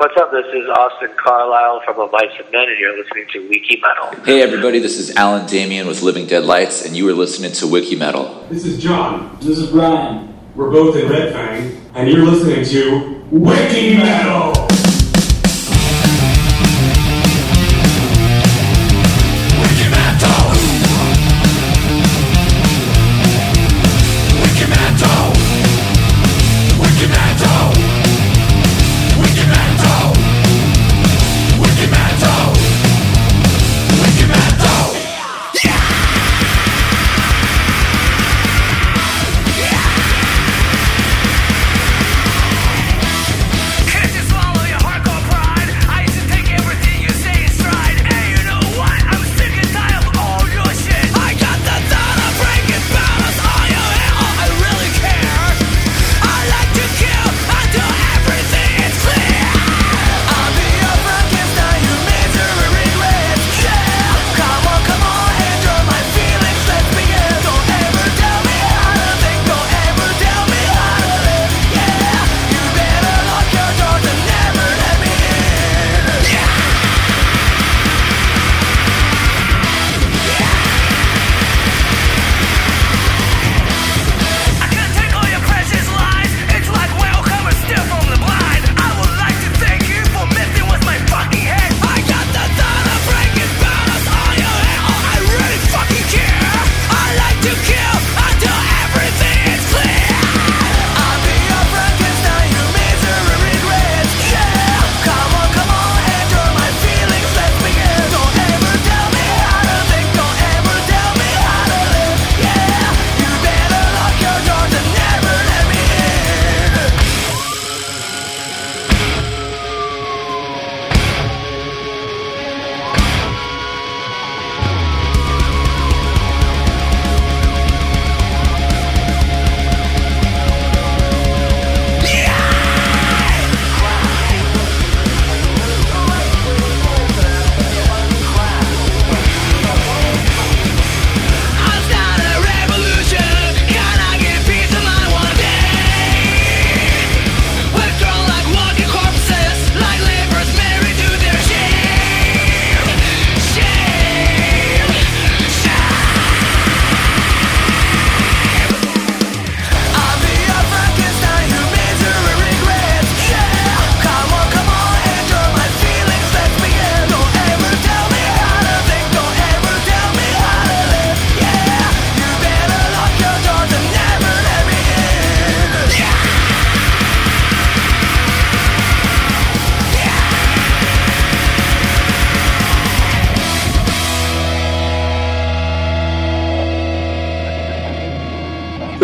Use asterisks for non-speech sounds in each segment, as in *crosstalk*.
What's up? This is Austin Carlisle from A Mice and Men, and you're listening to Wiki Metal. Hey everybody, this is Alan Damian with Living Dead Lights, and you are listening to Wiki Metal. This is John. This is Brian. We're both in Red Fang, and you're listening to Wiki Metal.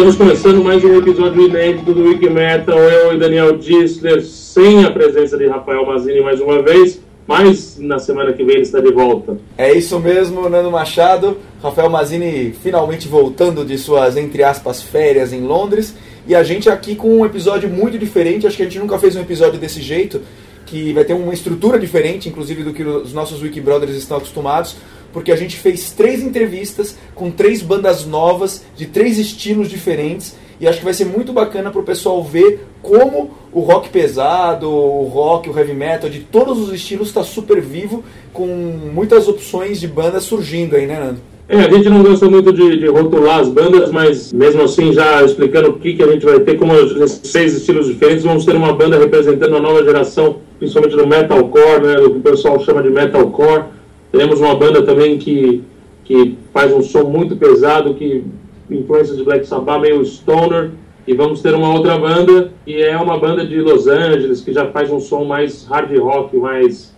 Estamos começando mais um episódio inédito do Wiki Metal. Eu e Daniel Dissler, sem a presença de Rafael Mazini mais uma vez, mas na semana que vem ele está de volta. É isso mesmo, Nando Machado. Rafael Mazini finalmente voltando de suas, entre aspas, férias em Londres. E a gente aqui com um episódio muito diferente. Acho que a gente nunca fez um episódio desse jeito, que vai ter uma estrutura diferente, inclusive do que os nossos Wiki Brothers estão acostumados. Porque a gente fez três entrevistas com três bandas novas, de três estilos diferentes. E acho que vai ser muito bacana para o pessoal ver como o rock pesado, o rock, o heavy metal, de todos os estilos está super vivo, com muitas opções de bandas surgindo aí, né, Nando? É, a gente não gosta muito de, de rotular as bandas, mas mesmo assim, já explicando o que, que a gente vai ter, como seis estilos diferentes, vamos ter uma banda representando a nova geração, principalmente do metalcore, né, do que o pessoal chama de metalcore. Teremos uma banda também que, que faz um som muito pesado, que influência de Black Sabbath, meio stoner. E vamos ter uma outra banda, que é uma banda de Los Angeles, que já faz um som mais hard rock, mais,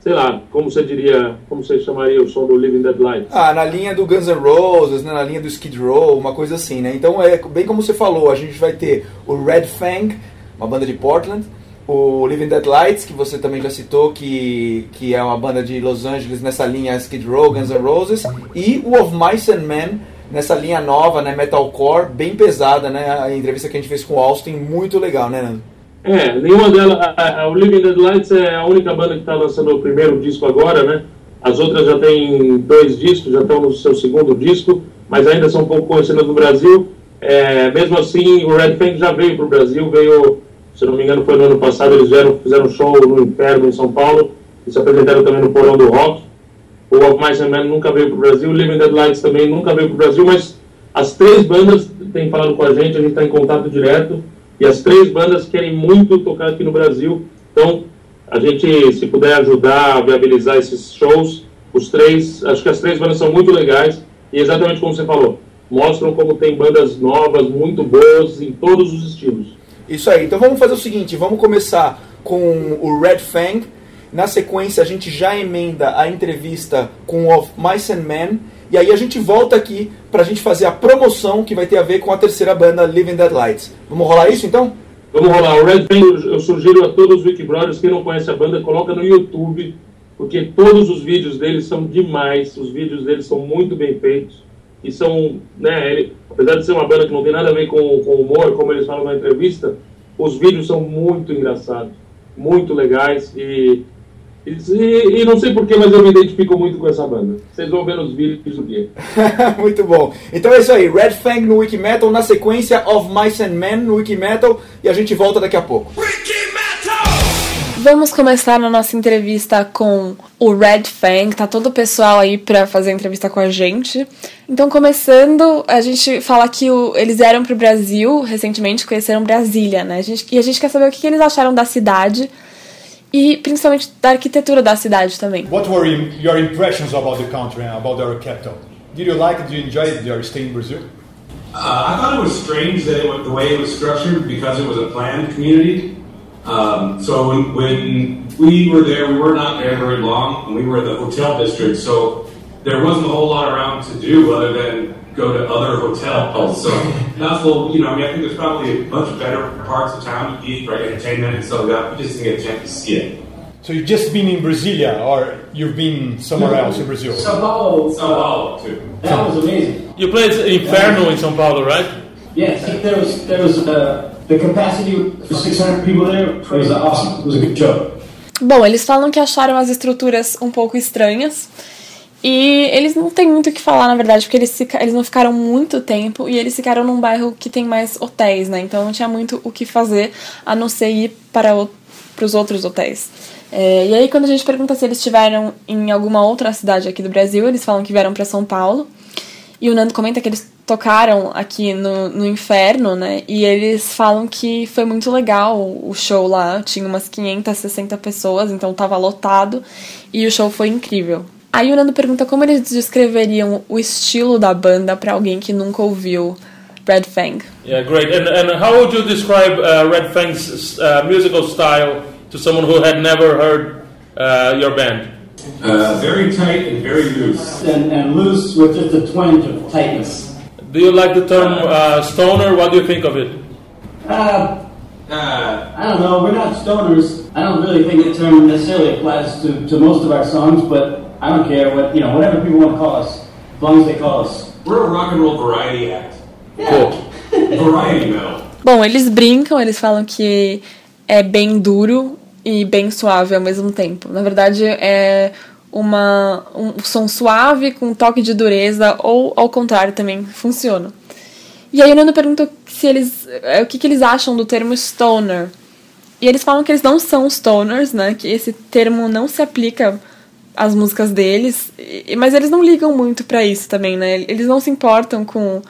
sei lá, como você diria, como você chamaria o som do Living Dead Lights? Ah, na linha do Guns N' Roses, né, na linha do Skid Row, uma coisa assim, né? Então é bem como você falou, a gente vai ter o Red Fang, uma banda de Portland, o Living Dead Lights, que você também já citou, que, que é uma banda de Los Angeles nessa linha Skid Row, Guns N' Roses, e o Of Mice and Men nessa linha nova, né, metalcore, bem pesada, né? A entrevista que a gente fez com o Austin, muito legal, né, Nando? É, nenhuma delas. O Living Dead Lights é a única banda que está lançando o primeiro disco agora, né? As outras já têm dois discos, já estão no seu segundo disco, mas ainda são pouco conhecidas no Brasil. É, mesmo assim, o Red Fang já veio para o Brasil, veio Se não me engano, foi no ano passado, eles vieram, fizeram um show no Inferno, em São Paulo, e se apresentaram também no Porão do Rock. O Of Mice and Men nunca veio para o Brasil, Living Dead Lights também nunca veio para o Brasil, mas as três bandas têm falado com a gente, a gente está em contato direto, e as três bandas querem muito tocar aqui no Brasil. Então, a gente, se puder ajudar a viabilizar esses shows, os três, acho que as três bandas são muito legais, e exatamente como você falou, mostram como tem bandas novas, muito boas, em todos os estilos. Isso aí. Então vamos fazer o seguinte, vamos começar com o Red Fang. Na sequência a gente já emenda a entrevista com o Of Mice and Men. E aí a gente volta aqui pra gente fazer a promoção que vai ter a ver com a terceira banda Living Dead Lights. Vamos rolar isso então? Vamos rolar. O Red Fang, eu sugiro a todos os Wikibrothers, quem não conhece a banda, coloca no YouTube, porque todos os vídeos deles são demais. Os vídeos deles são muito bem feitos. E são, né, ele, apesar de ser uma banda que não tem nada a ver com, com humor, como eles falam na entrevista, os vídeos são muito engraçados, muito legais e, e, e não sei porquê, mas eu me identifico muito com essa banda. Vocês vão ver nos vídeos do dia. *laughs* Muito bom. Então é isso aí, Red Fang no Wikimetal, na sequência Of Mice and Men no Wikimetal e a gente volta daqui a pouco. Vamos começar na nossa entrevista com o Red Fang. Tá todo o pessoal aí pra fazer a entrevista com a gente. Então, começando, a gente fala que o- eles vieram pro Brasil recentemente, conheceram Brasília, né? A gente- e a gente quer saber o que, que eles acharam da cidade e principalmente da arquitetura da cidade também. What were your impressions about the country and about our capital? Did you like it? Did you enjoy your stay in Brazil? Uh, I thought it was strange that it, the way it was structured because it was a planned community. Um, so when, when we were there, we were not there very long, and we were in the hotel district, so there wasn't a whole lot around to do other than go to other hotels. So *laughs* that's a little, you know, I mean, I think there's probably a bunch of better parts of town to eat, right, entertainment and stuff like that. We just didn't get a chance to see it. So you've just been in Brasilia, or you've been somewhere else in Brazil? Sao Paulo, Sao Paulo, too. that was amazing. You played Inferno in São Paulo, right? Yes, there was there was uh, the capacity for 600 people there. Was awesome. It was a good show. Bom, eles falam que acharam as estruturas um pouco estranhas. E eles não têm muito o que falar, na verdade, porque eles, eles não ficaram muito tempo e eles ficaram num bairro que tem mais hotéis, né? Então não tinha muito o que fazer a não ser ir para o, os outros hotéis. É, e aí, quando a gente pergunta se eles estiveram em alguma outra cidade aqui do Brasil, eles falam que vieram para São Paulo. E o Nando comenta que eles tocaram aqui no, no Inferno, né? E eles falam que foi muito legal o show lá. Tinha umas 560 pessoas, então tava lotado. E o show foi incrível. Aí o Nando pergunta como eles descreveriam o estilo da banda pra alguém que nunca ouviu Red Fang. Yeah, great. And, and how would you describe uh, Red Fang's uh, musical style to someone who had never heard uh, your band? Uh, very tight and very loose. And, and loose with just a twinge of tightness. Do you like the term uh, stoner? What do you think of it? Uh, Uh, I don't know. We're not stoners. I don't really think the term necessarily applies to, to most of our songs, but I don't care what you know. Whatever people want to call us, as long as they call us. we're a rock and roll variety act. Yeah. *laughs* Variety metal. Bom, eles brincam, eles falam que é bem duro e bem suave ao mesmo tempo. Na verdade, é uma, um som suave com um toque de dureza, ou ao contrário também funciona. E aí o Nando perguntou se eles, é, o que, que eles acham do termo stoner. E eles falam que eles não são stoners, né? Que esse termo não se aplica às músicas deles, mas eles não ligam muito pra isso também, né? Eles não se importam com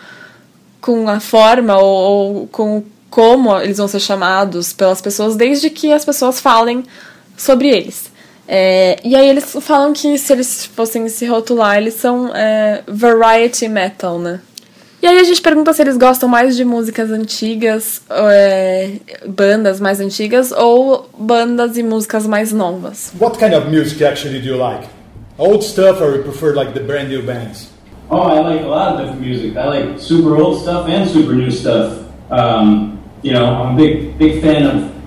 com a forma ou, ou com como eles vão ser chamados pelas pessoas, desde que as pessoas falem sobre eles. É, e aí eles falam que se eles fossem se rotular, eles são é, variety metal, né? E aí a gente pergunta se eles gostam mais de músicas antigas, é, bandas mais antigas, ou bandas e músicas mais novas. What kind of music actually do you like? Old stuff, or you prefer like the brand new bands? Oh, I like a lot of different music. I like super old stuff and super new stuff. Um, you know, I'm a big big fan of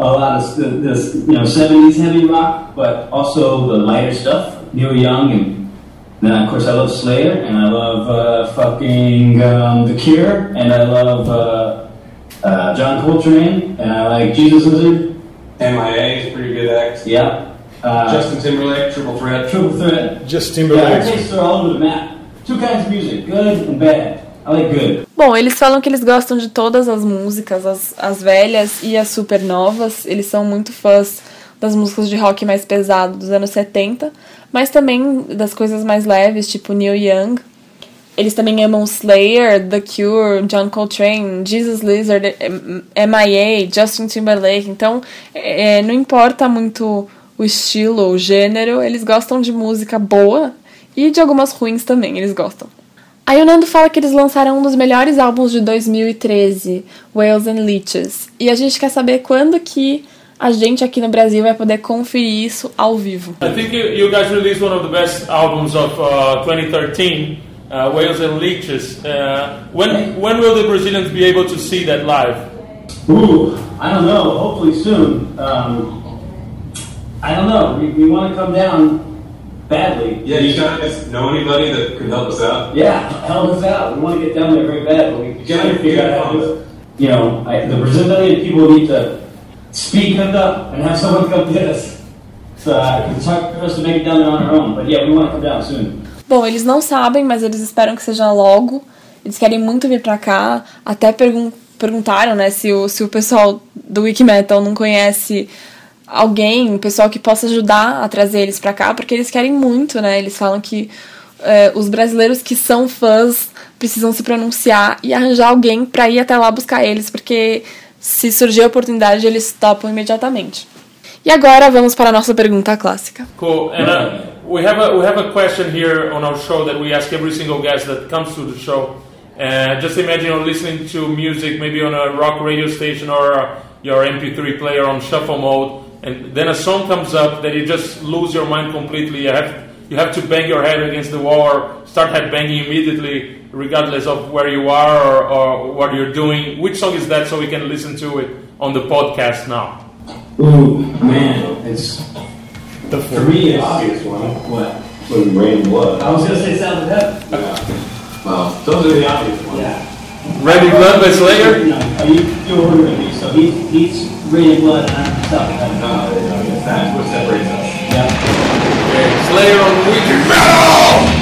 a lot of the, this, you know, 70s heavy rock, but also the lighter stuff, Neil Young, and then of course I love Slayer, and I love uh, fucking um, The Cure, and I love uh, uh, John Coltrane, and I like Jesus Lizard. MIA is a pretty good act. Yeah. Uh, Justin Timberlake, Triple Threat. Triple Threat. Just Yeah, our Timberlake. tastes are all over the map. Two kinds of music, good and bad. Bom, eles falam que eles gostam de todas as músicas, as, as velhas e as super novas. Eles são muito fãs das músicas de rock mais pesado dos anos 70, mas também das coisas mais leves, tipo Neil Young. Eles também amam Slayer, The Cure, John Coltrane, Jesus Lizard, M.I.A., Justin Timberlake. Então, é, não importa muito o estilo ou o gênero, eles gostam de música boa e de algumas ruins também, eles gostam. Aí o Nando fala que eles lançaram um dos melhores álbuns de 2013, Whales and Leeches. E a gente quer saber quando que a gente aqui no Brasil vai poder conferir isso ao vivo. I think you, you guys released one of the best albums of uh, 2013, uh, Whales and Leeches. Uh, when when will the Brazilians be able to see that live? Ooh, I don't know. Hopefully soon. Um, I don't know. We, we want to come down badly. Yeah, you guys know anybody that could help us out? Yeah, help us out. We want to get down there very bad, but we can't figure out how to. You know, I, the Brazilian people need to speak up and have someone come get us. So uh, it's hard for us to make it down there on our own. But yeah, we want to come down soon. Bom, eles não sabem, mas eles esperam que seja logo. Eles querem muito vir pra cá. Até pergun perguntaram, né, se o, se o pessoal do Wikimetal não conhece alguém, pessoal que possa ajudar a trazer eles pra cá, porque eles querem muito, né? Eles falam que eh, os brasileiros que são fãs precisam se pronunciar e arranjar alguém pra ir até lá buscar eles, porque se surgir a oportunidade, eles topam imediatamente. E agora vamos para a nossa pergunta clássica. Cool. And uh, we have a we have a question here on our show that we ask every single guest that comes to the show. Uh, just imagine you're listening to music, maybe on a rock radio station or your MP3 player on shuffle mode, and then a song comes up that you just lose your mind completely. You have you have to bang your head against the wall or start head banging immediately, regardless of where you are or, or what you're doing. Which song is that? So we can listen to it on the podcast now. Ooh, man, it's the for me it's Obvious one. what When Rain Blood. I was gonna say Sound of Heaven. Yeah. Well, those are the obvious ones. Yeah. Ready Blood by Slayer? You know, you you're older than me, so he, he's Radiant Blood and I'm Sound of Heaven. No, I guess that's what separates us. Yeah. Okay, Slayer on Wicked Metal!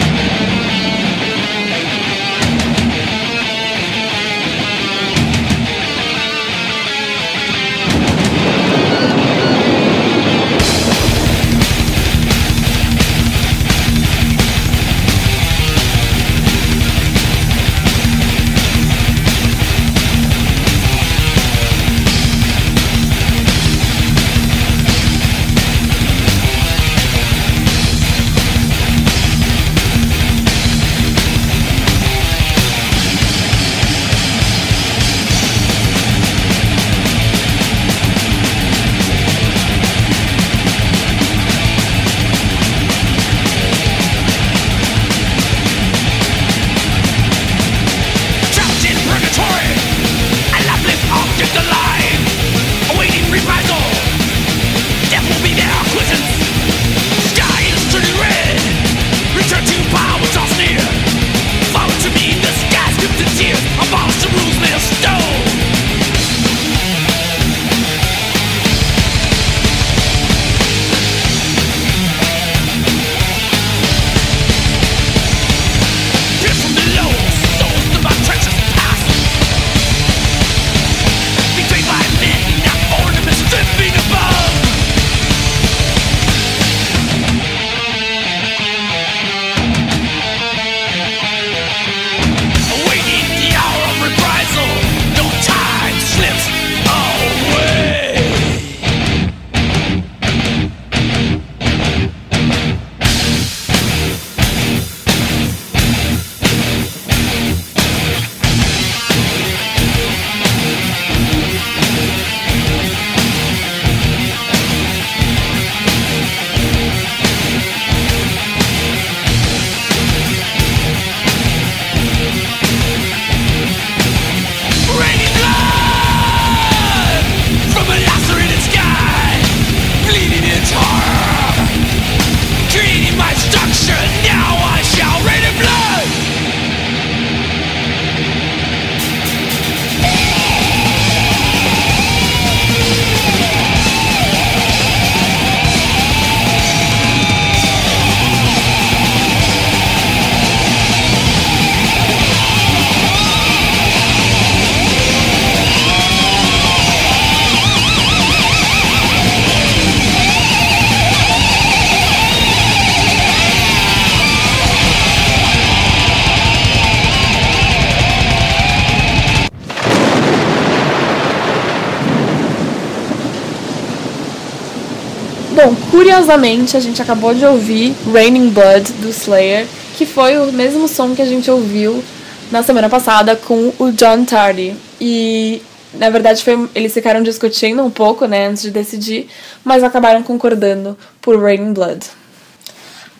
Curiosamente, a gente acabou de ouvir Raining Blood do Slayer, que foi o mesmo som que a gente ouviu na semana passada com o John Tardy. E na verdade foi, eles ficaram discutindo um pouco, né, antes de decidir, mas acabaram concordando por Raining Blood.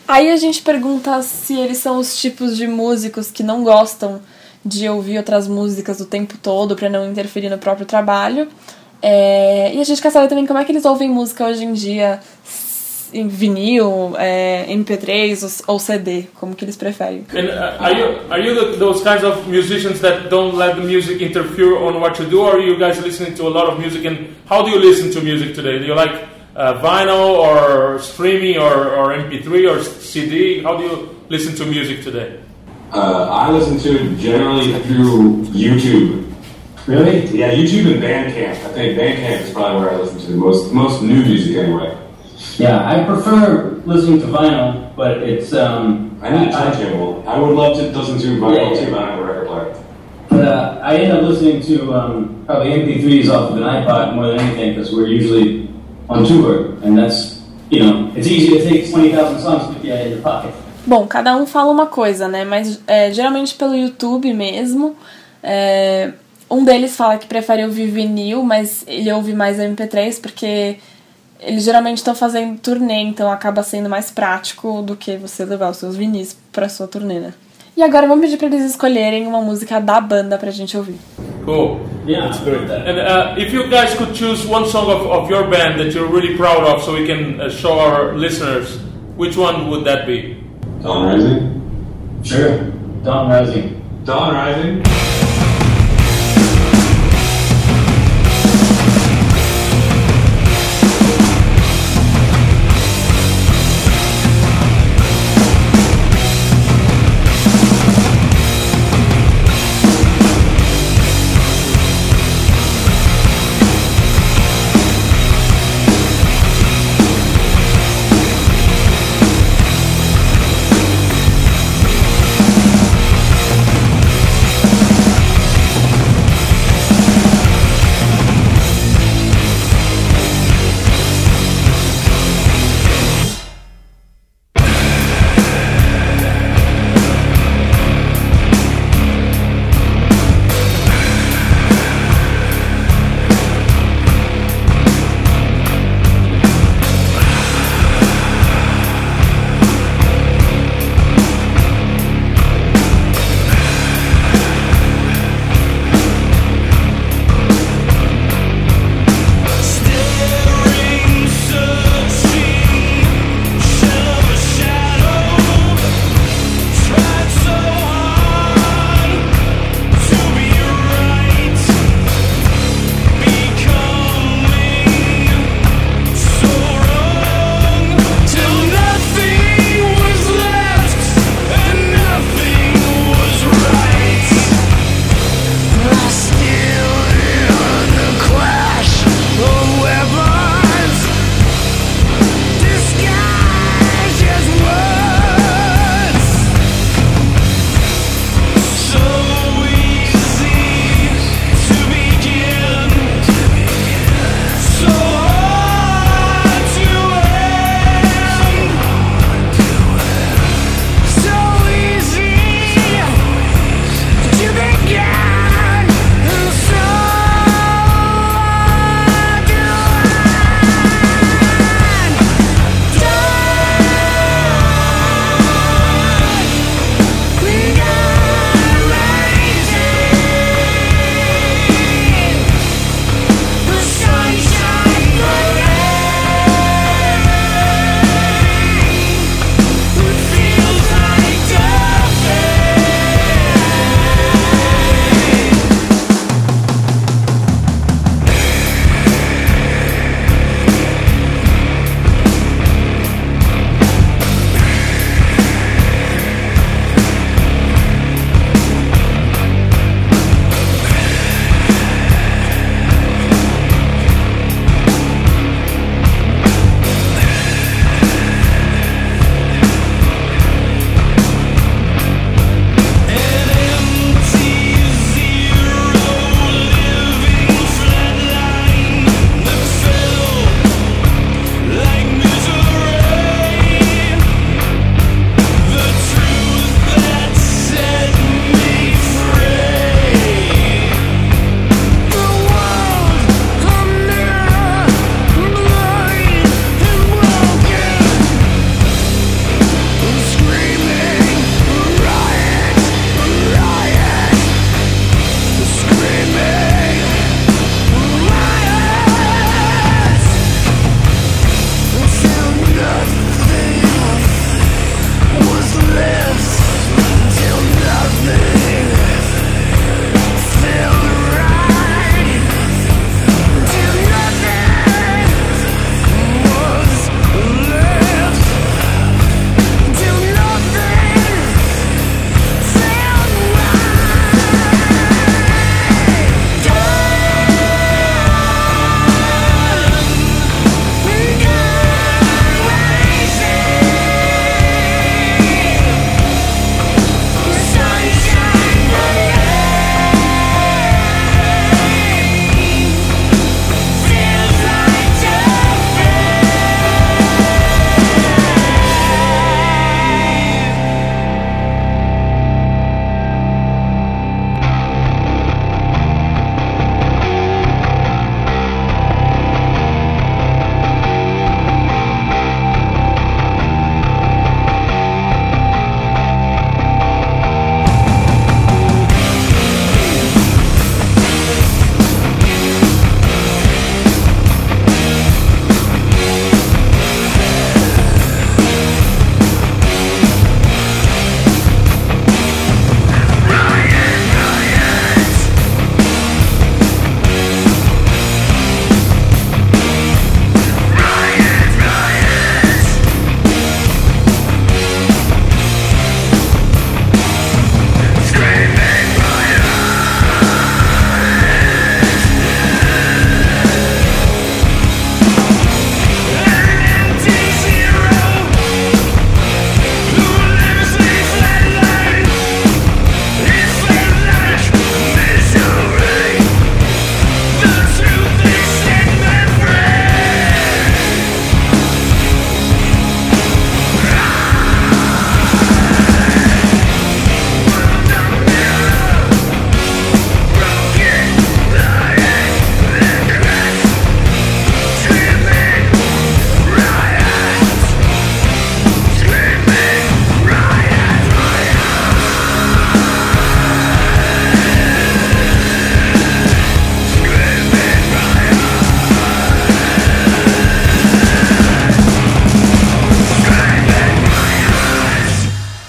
Aí a gente pergunta se eles são os tipos de músicos que não gostam de ouvir outras músicas o tempo todo para não interferir no próprio trabalho. É, e a gente quer saber também como é que eles ouvem música hoje em dia, em vinil, é, MP3 ou, ou CD, como que eles preferem. And uh, are you are you the, those kinds of musicians that don't let the music interfere on what you do, or are you guys listening to a lot of music? And how do you listen to music today? Do you like uh, vinyl or streaming or, or MP3 or CD? How do you listen to music today? Uh, I listen to it generally through YouTube. Really? Yeah, YouTube and Bandcamp. I think Bandcamp is probably where I listen to the most most new music anyway. Yeah, I prefer listening to vinyl, but it's um. I need a turntable. I would love to listen to vinyl Yeah, yeah. too, but I have a record player. But uh, I end up listening to um, probably MP3s off of an iPod more than anything because we're usually on tour, and that's you know it's easy to take twenty thousand songs with you in your pocket. Bom, cada um fala uma coisa, né? Mas é, geralmente pelo YouTube mesmo. É, um deles fala que prefere ouvir vinil, mas ele ouve mais MP3 porque eles geralmente estão fazendo turnê, então acaba sendo mais prático do que você levar os seus vinis pra sua turnê, né? E agora vamos pedir pra eles escolherem uma música da banda pra gente ouvir. Cool. Yeah, that's great. And uh, if you guys could choose one song of, of your band that you're really proud of, so we can uh, show our listeners, which one would that be? Dawn Rising. Sure. Dawn Rising. Dawn Rising.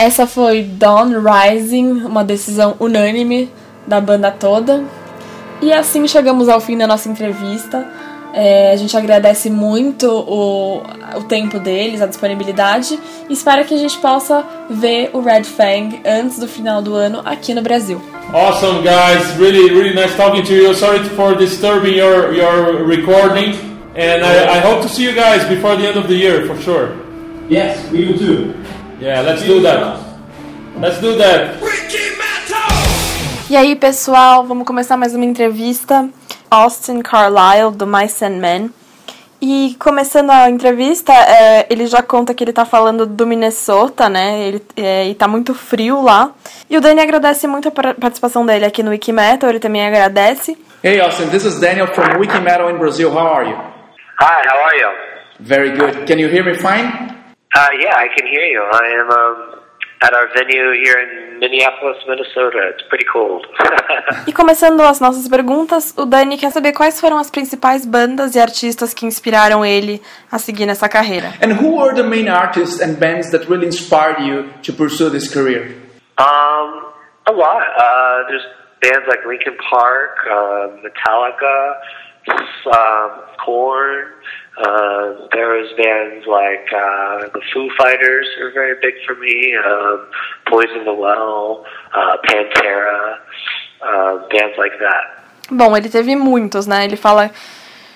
Essa foi Dawn Rising, uma decisão unânime da banda toda. E assim chegamos ao fim da nossa entrevista. É, a gente agradece muito o, o tempo deles, a disponibilidade, e espera que a gente possa ver o Red Fang antes do final do ano aqui no Brasil. Awesome, guys. Really, really nice talking to you. Sorry for disturbing your, your recording. And I, I hope to see you guys before the end of the year, for sure. Yes, we do too. Yeah, let's do that. Let's do that. E aí, pessoal, vamos começar mais uma entrevista. Austin Carlyle, do Mice and Men. E começando a entrevista, é, ele já conta que ele tá falando do Minnesota, né? Ele, é, e tá muito frio lá. E o Dani agradece muito a par- participação dele aqui no Wikimetal, ele também agradece. Hey Austin, this is Daniel from Wiki Metal in Brazil. How are you? Hi, how are you? Very good. Can you hear me fine? Uh, yeah, I can hear you. I am um, at our venue here in Minneapolis, Minnesota. It's pretty cold. *laughs* E começando as nossas perguntas, o Dani quer saber quais foram as principais bandas e artistas que inspiraram ele a seguir nessa carreira. And who were the main artists and bands that really inspired you to pursue this career? um, a lot. Uh, there's bands like Linkin Park, uh, Metallica, um, Korn. Uh, there was bands like uh, the Foo Fighters are very big for me. Um, Poison the Well, uh, Pantera, uh, bands like that. Bom, ele teve muitos, né? Ele fala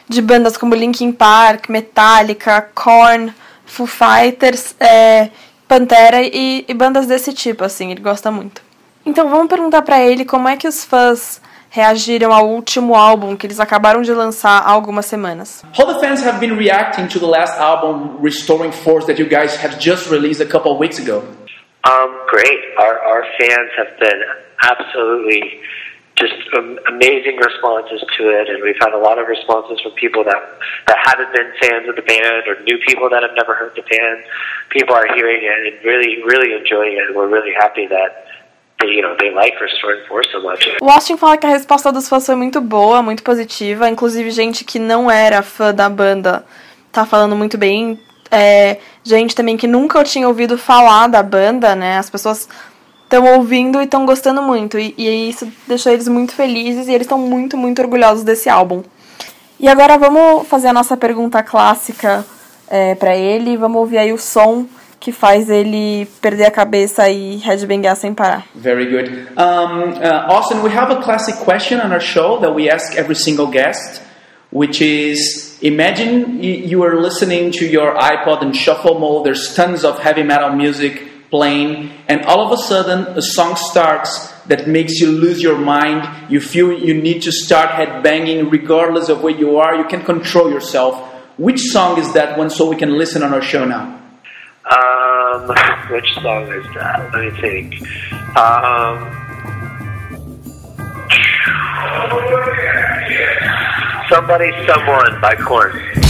de bandas como Linkin Park, Metallica, Korn, Foo Fighters, é, Pantera e, e bandas desse tipo, assim, ele gosta muito. Então vamos perguntar pra ele como é que os fãs reagiram ao último álbum que eles acabaram de lançar há algumas semanas. How the fans have been reacting to the last album, Restoring Force, that you guys have just released a couple of weeks ago? Um, great. Our our fans have been absolutely just um, amazing responses to it, and we've had a lot of responses from people that that haven't been fans of the band or new people that have never heard the band. People are hearing it and really, really enjoying it, and we're really happy that they, O Austin fala que a resposta dos fãs foi muito boa, muito positiva. Inclusive, gente que não era fã da banda tá falando muito bem. É, gente também que nunca tinha ouvido falar da banda, né? As pessoas estão ouvindo e estão gostando muito. E, e isso deixou eles muito felizes e eles estão muito, muito orgulhosos desse álbum. E agora vamos fazer a nossa pergunta clássica é, para ele. Vamos ouvir aí o som que faz ele perder a cabeça e headbangar sem parar. Very good. Um, uh, Austin, we have a classic question on our show that we ask every single guest, which is imagine you are listening to your iPod in shuffle mode, there's tons of heavy metal music playing, and all of a sudden a song starts that makes you lose your mind. You feel you need to start headbanging regardless of where you are, you can control yourself. Which song is that one so we can listen on our show now? Um, which song is that? Let me think. Um, somebody, someone by Korn.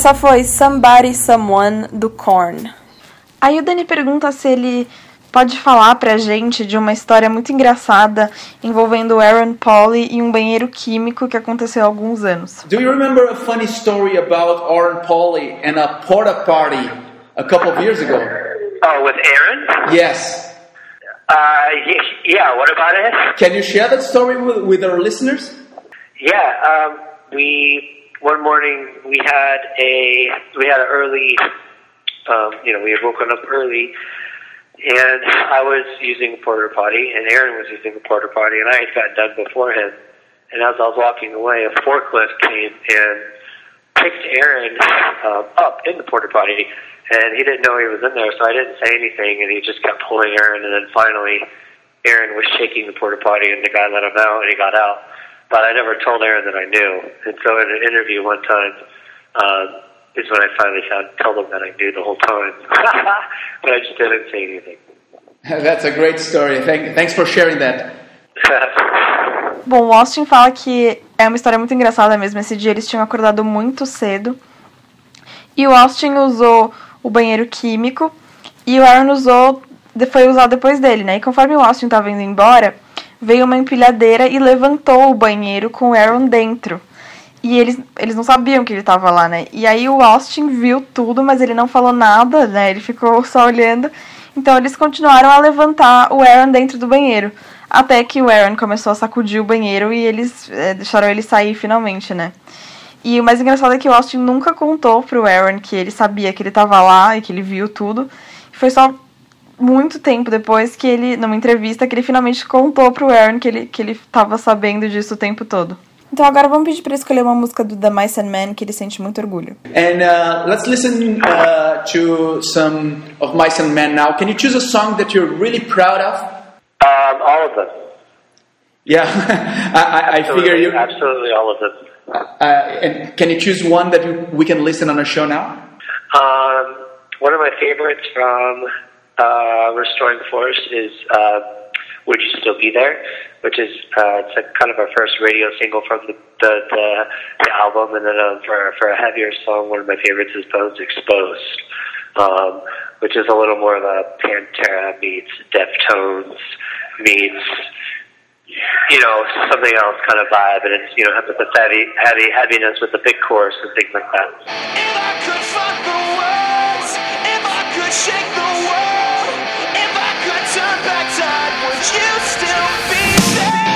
Essa foi Somebody Someone do Korn. Aí o Dani pergunta se ele pode falar pra gente de uma história muito engraçada envolvendo Aaron Pauli e um banheiro químico que aconteceu há alguns anos. Do you remember a funny story about Aaron Pauli and a porta party a couple of years ago? Oh, with Aaron? Yes. Uh, yeah. What about it? Can you share that story with, with our listeners? Yeah. Um, we one morning we had a we had an early. Um, you know, we had woken up early, and I was using a porter potty, and Aaron was using a porter potty, and I had gotten done before him. And as I was walking away, a forklift came and picked Aaron um, up in the porter potty, and he didn't know he was in there, so I didn't say anything, and he just kept pulling Aaron, and then finally, Aaron was shaking the porter potty, and the guy let him out, and he got out. But I never told Aaron that I knew, and so in an interview one time, um, is when I finally found told him that I knew the whole time, *laughs* but I just didn't say anything. *laughs* That's a great story. Thank, thanks for sharing that. *laughs* Bom, o Austin fala que é uma história muito engraçada mesmo. Esse dia eles tinham acordado muito cedo. E o Austin usou o banheiro químico e o Aaron usou, foi usado depois dele, né? E conforme o Austin tava indo embora, veio uma empilhadeira e levantou o banheiro com o Aaron dentro. E eles, eles não sabiam que ele tava lá, né? E aí o Austin viu tudo, mas ele não falou nada, né? Ele ficou só olhando. Então eles continuaram a levantar o Aaron dentro do banheiro. Até que o Aaron começou a sacudir o banheiro e eles é, deixaram ele sair finalmente, né? E o mais engraçado é que o Austin nunca contou pro Aaron que ele sabia que ele tava lá e que ele viu tudo. Foi só muito tempo depois que ele, numa entrevista, que ele finalmente contou pro Aaron que ele, que ele tava sabendo disso o tempo todo. Então agora vamos pedir ele escolher uma música do The Mice and Men que ele sente muito orgulho. And uh, let's listen uh, to some of Mice and Men now. Can you choose a song that you're really proud of? Um, all of them. Yeah, *laughs* I, I, I figure you. absolutely all of them. Uh, and can you choose one that you, we can listen on our show now? Um, one of my favorites from uh, Restoring Forest is uh, "Would You Still Be There," which is uh, it's a kind of our first radio single from the the, the, the album, and then um, for for a heavier song, one of my favorites is "Bones Exposed," um, which is a little more of a Pantera meets Deftones meets you know something else kind of vibe, and it's you know has the heavy heavy heaviness with the big chorus and things like that. If I could turn back time, would you still be there?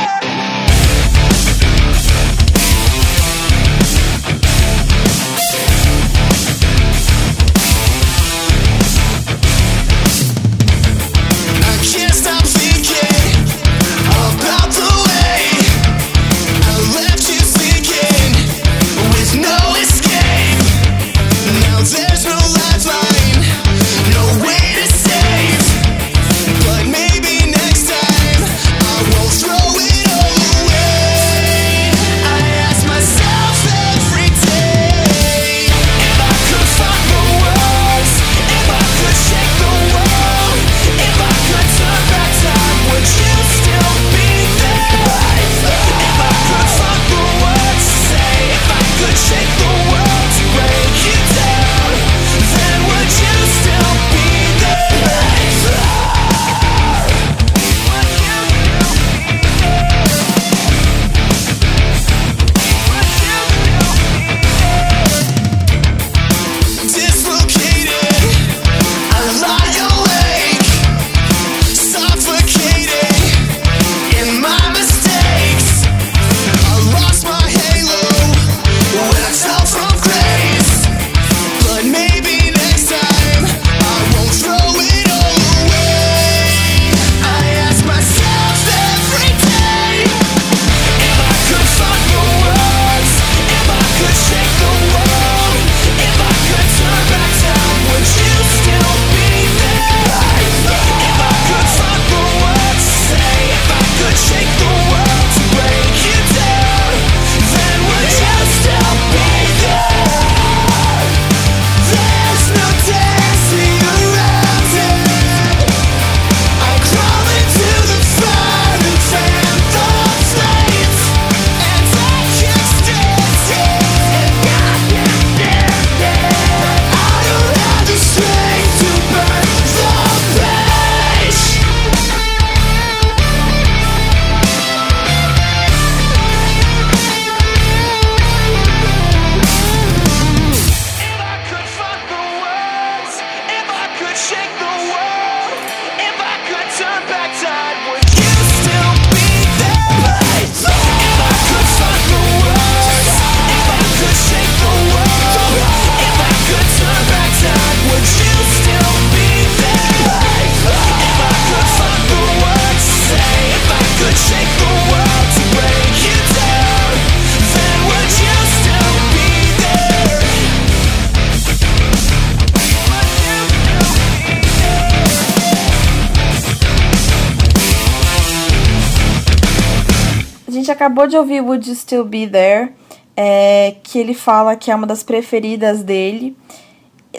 Acabou de ouvir Would You Still Be There, é, que ele fala que é uma das preferidas dele.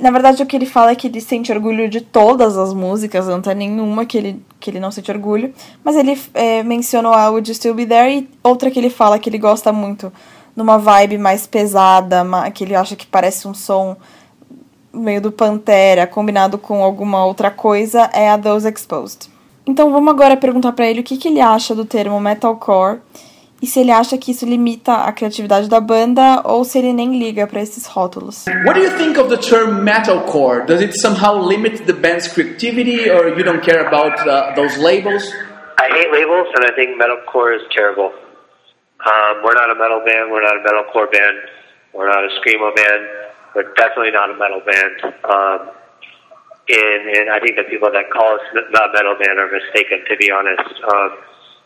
Na verdade, o que ele fala é que ele sente orgulho de todas as músicas, não tem nenhuma que ele, que ele não sente orgulho. Mas ele é, mencionou a Would You Still Be There e outra que ele fala que ele gosta muito, numa vibe mais pesada, que ele acha que parece um som meio do Pantera, combinado com alguma outra coisa, é a Those Exposed. Então vamos agora perguntar pra ele o que, que ele acha do termo metalcore e se ele acha que isso limita a criatividade da banda ou se ele nem liga pra esses rótulos. What do you think of the term metalcore? Does it somehow limit the band's creativity, or you don't care about uh, those labels? I hate labels, and I think metalcore is terrible. Um, we're not a metal band. We're not a metalcore band. We're not a screamo band. We're definitely not a metal band. Um, and, and I think the people that call us not metal band are mistaken. To be honest, um,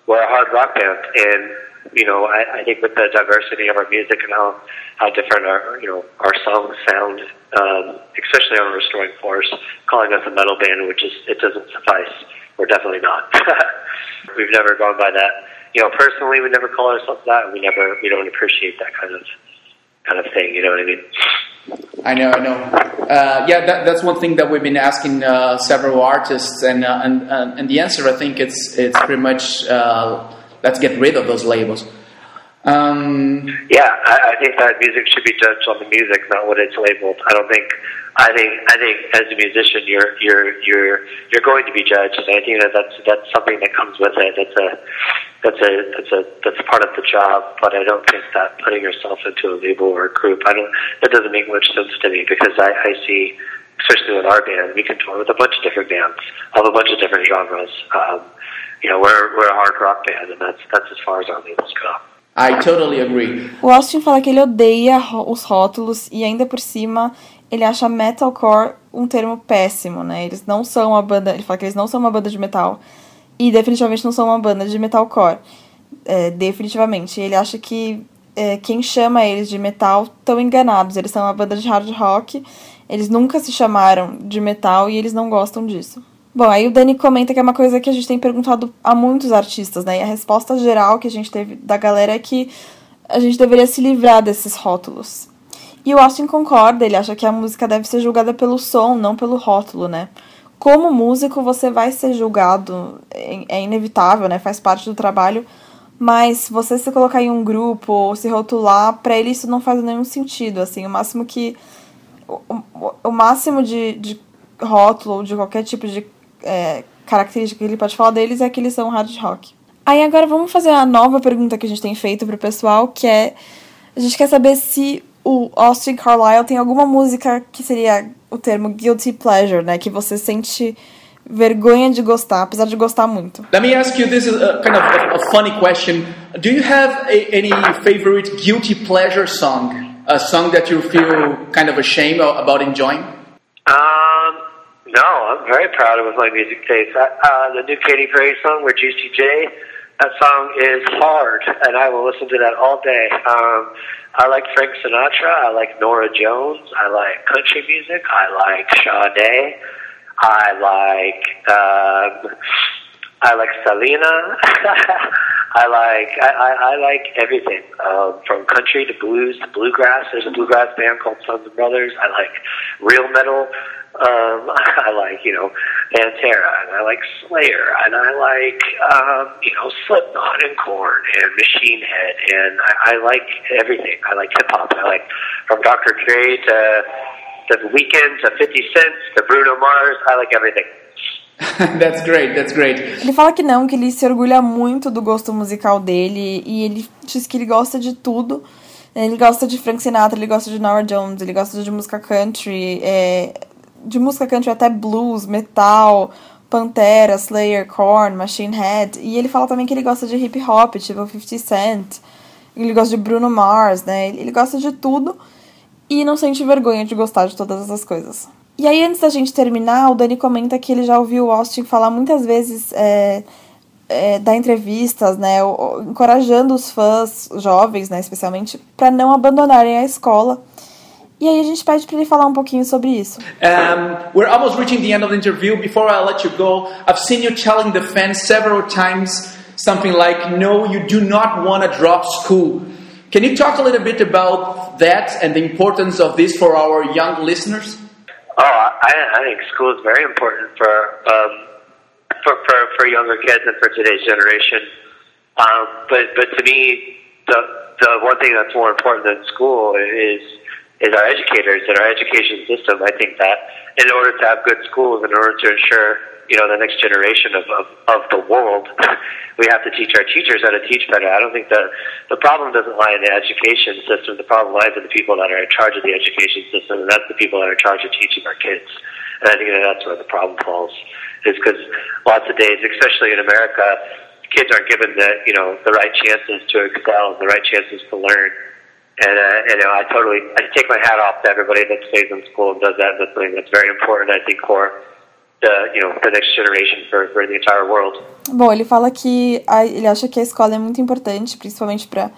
we're a hard rock band, and you know I, I think with the diversity of our music and how how different our you know our songs sound, um, especially on Restoring Force, calling us a metal band, which is it doesn't suffice. We're definitely not. *laughs* We've never gone by that. You know, personally, we never call ourselves that. We never, we don't appreciate that kind of, kind of thing. You know what I mean? I know, I know. Uh, yeah, that, that's one thing that we've been asking uh, several artists, and, uh, and and and the answer I think it's it's pretty much uh, let's get rid of those labels. Um, Yeah, I, I think that music should be judged on the music, not what it's labeled. I don't think. I think. I think as a musician, you're you're you're you're going to be judged, and I think that that's that's something that comes with it. That's a that's a that's a that's part of the job. But I don't think that putting yourself into a label or a group. I don't. That doesn't make much sense to me because I, I see, especially with our band, we can tour with a bunch of different bands of a bunch of different genres. Um, you know, we're we're a hard rock band, and that's that's as far as our labels go. I totally agree. O Austin fala que ele odeia os rótulos e ainda por cima ele acha metalcore um termo péssimo, né? Eles não são uma banda, ele fala que eles não são uma banda de metal e definitivamente não são uma banda de metalcore. É, definitivamente. Ele acha que é, quem chama eles de metal estão enganados. Eles são uma banda de hard rock, eles nunca se chamaram de metal e eles não gostam disso. Bom, aí o Dani comenta que é uma coisa que a gente tem perguntado a muitos artistas, né? E a resposta geral que a gente teve da galera é que a gente deveria se livrar desses rótulos. E o Austin concorda, ele acha que a música deve ser julgada pelo som, não pelo rótulo, né? Como músico, você vai ser julgado, é é inevitável, né? Faz parte do trabalho. Mas você se colocar em um grupo ou se rotular, pra ele isso não faz nenhum sentido, assim. O máximo que. O, o máximo de, de rótulo ou de qualquer tipo de é, característica que ele pode falar deles é que eles são hard rock. Aí agora vamos fazer a nova pergunta que a gente tem feito pro pessoal, que é a gente quer saber se o Austin Carlyle tem alguma música que seria o termo guilty pleasure, né, que você sente vergonha de gostar, apesar de gostar muito. Let me ask you this is a kind of a, a funny question. Do you have a, any favorite guilty pleasure song? A song that you feel kind of ashamed about enjoying? Um, no, I'm very proud of my music taste. Uh, the new Katy Perry song, "Where Juicy J," that song is hard, and I will listen to that all day. Um, I like Frank Sinatra. I like Nora Jones. I like country music. I like Sade. I like um, I like Selena. *laughs* I like I, I, I like everything um, from country to blues to bluegrass. There's a bluegrass band called Sons and Brothers. I like real metal. Um, *laughs* I like you know Pantera and I like Slayer and I like um, you know Slipknot and Korn and Machine Head and I, I like everything. I like hip hop. I like from Dr. Dre to to The Weeknd to 50 Cent to Bruno Mars. I like everything. *laughs* that's great, that's great. Ele fala que não, que ele se orgulha muito do gosto musical dele e ele diz que ele gosta de tudo. Ele gosta de Frank Sinatra, ele gosta de Nora Jones, ele gosta de música country, é, de música country até blues, metal, Pantera, Slayer, Korn, Machine Head. E ele fala também que ele gosta de hip hop, tipo 50 Cent. Ele gosta de Bruno Mars, né? Ele gosta de tudo e não sente vergonha de gostar de todas essas coisas. E aí, antes da gente terminar, o Dani comenta que ele já ouviu o Austin falar muitas vezes, é, é, dar entrevistas, né, encorajando os fãs jovens, né, especialmente, para não abandonarem a escola. E aí a gente pede para ele falar um pouquinho sobre isso. Um, we're almost reaching the end of the interview. Before I let you go, I've seen you telling the fans several times something like, "No, you do not want to drop school." Can you talk a little bit about that and the importance of this for our young listeners? Oh, I, I think school is very important for um, for, for for younger kids and for today's generation. Um, but but to me, the the one thing that's more important than school is is our educators and our education system. I think that in order to have good schools, in order to ensure you know the next generation of of, of the world, *laughs* we have to teach our teachers how to teach better. I don't think the the problem doesn't lie in the education system. The problem lies in the people that are in charge of the education system, and that's the people that are in charge of teaching our kids. And I think that that's where the problem falls, is because lots of days, especially in America, kids aren't given the you know the right chances to excel, the right chances to learn. And uh, you know, I totally I take my hat off to everybody that stays in school and does that. That's something that's very important, I think, for the you know the next generation for, for the entire world. Bom, ele fala que a, ele acha que a escola é muito importante, principalmente para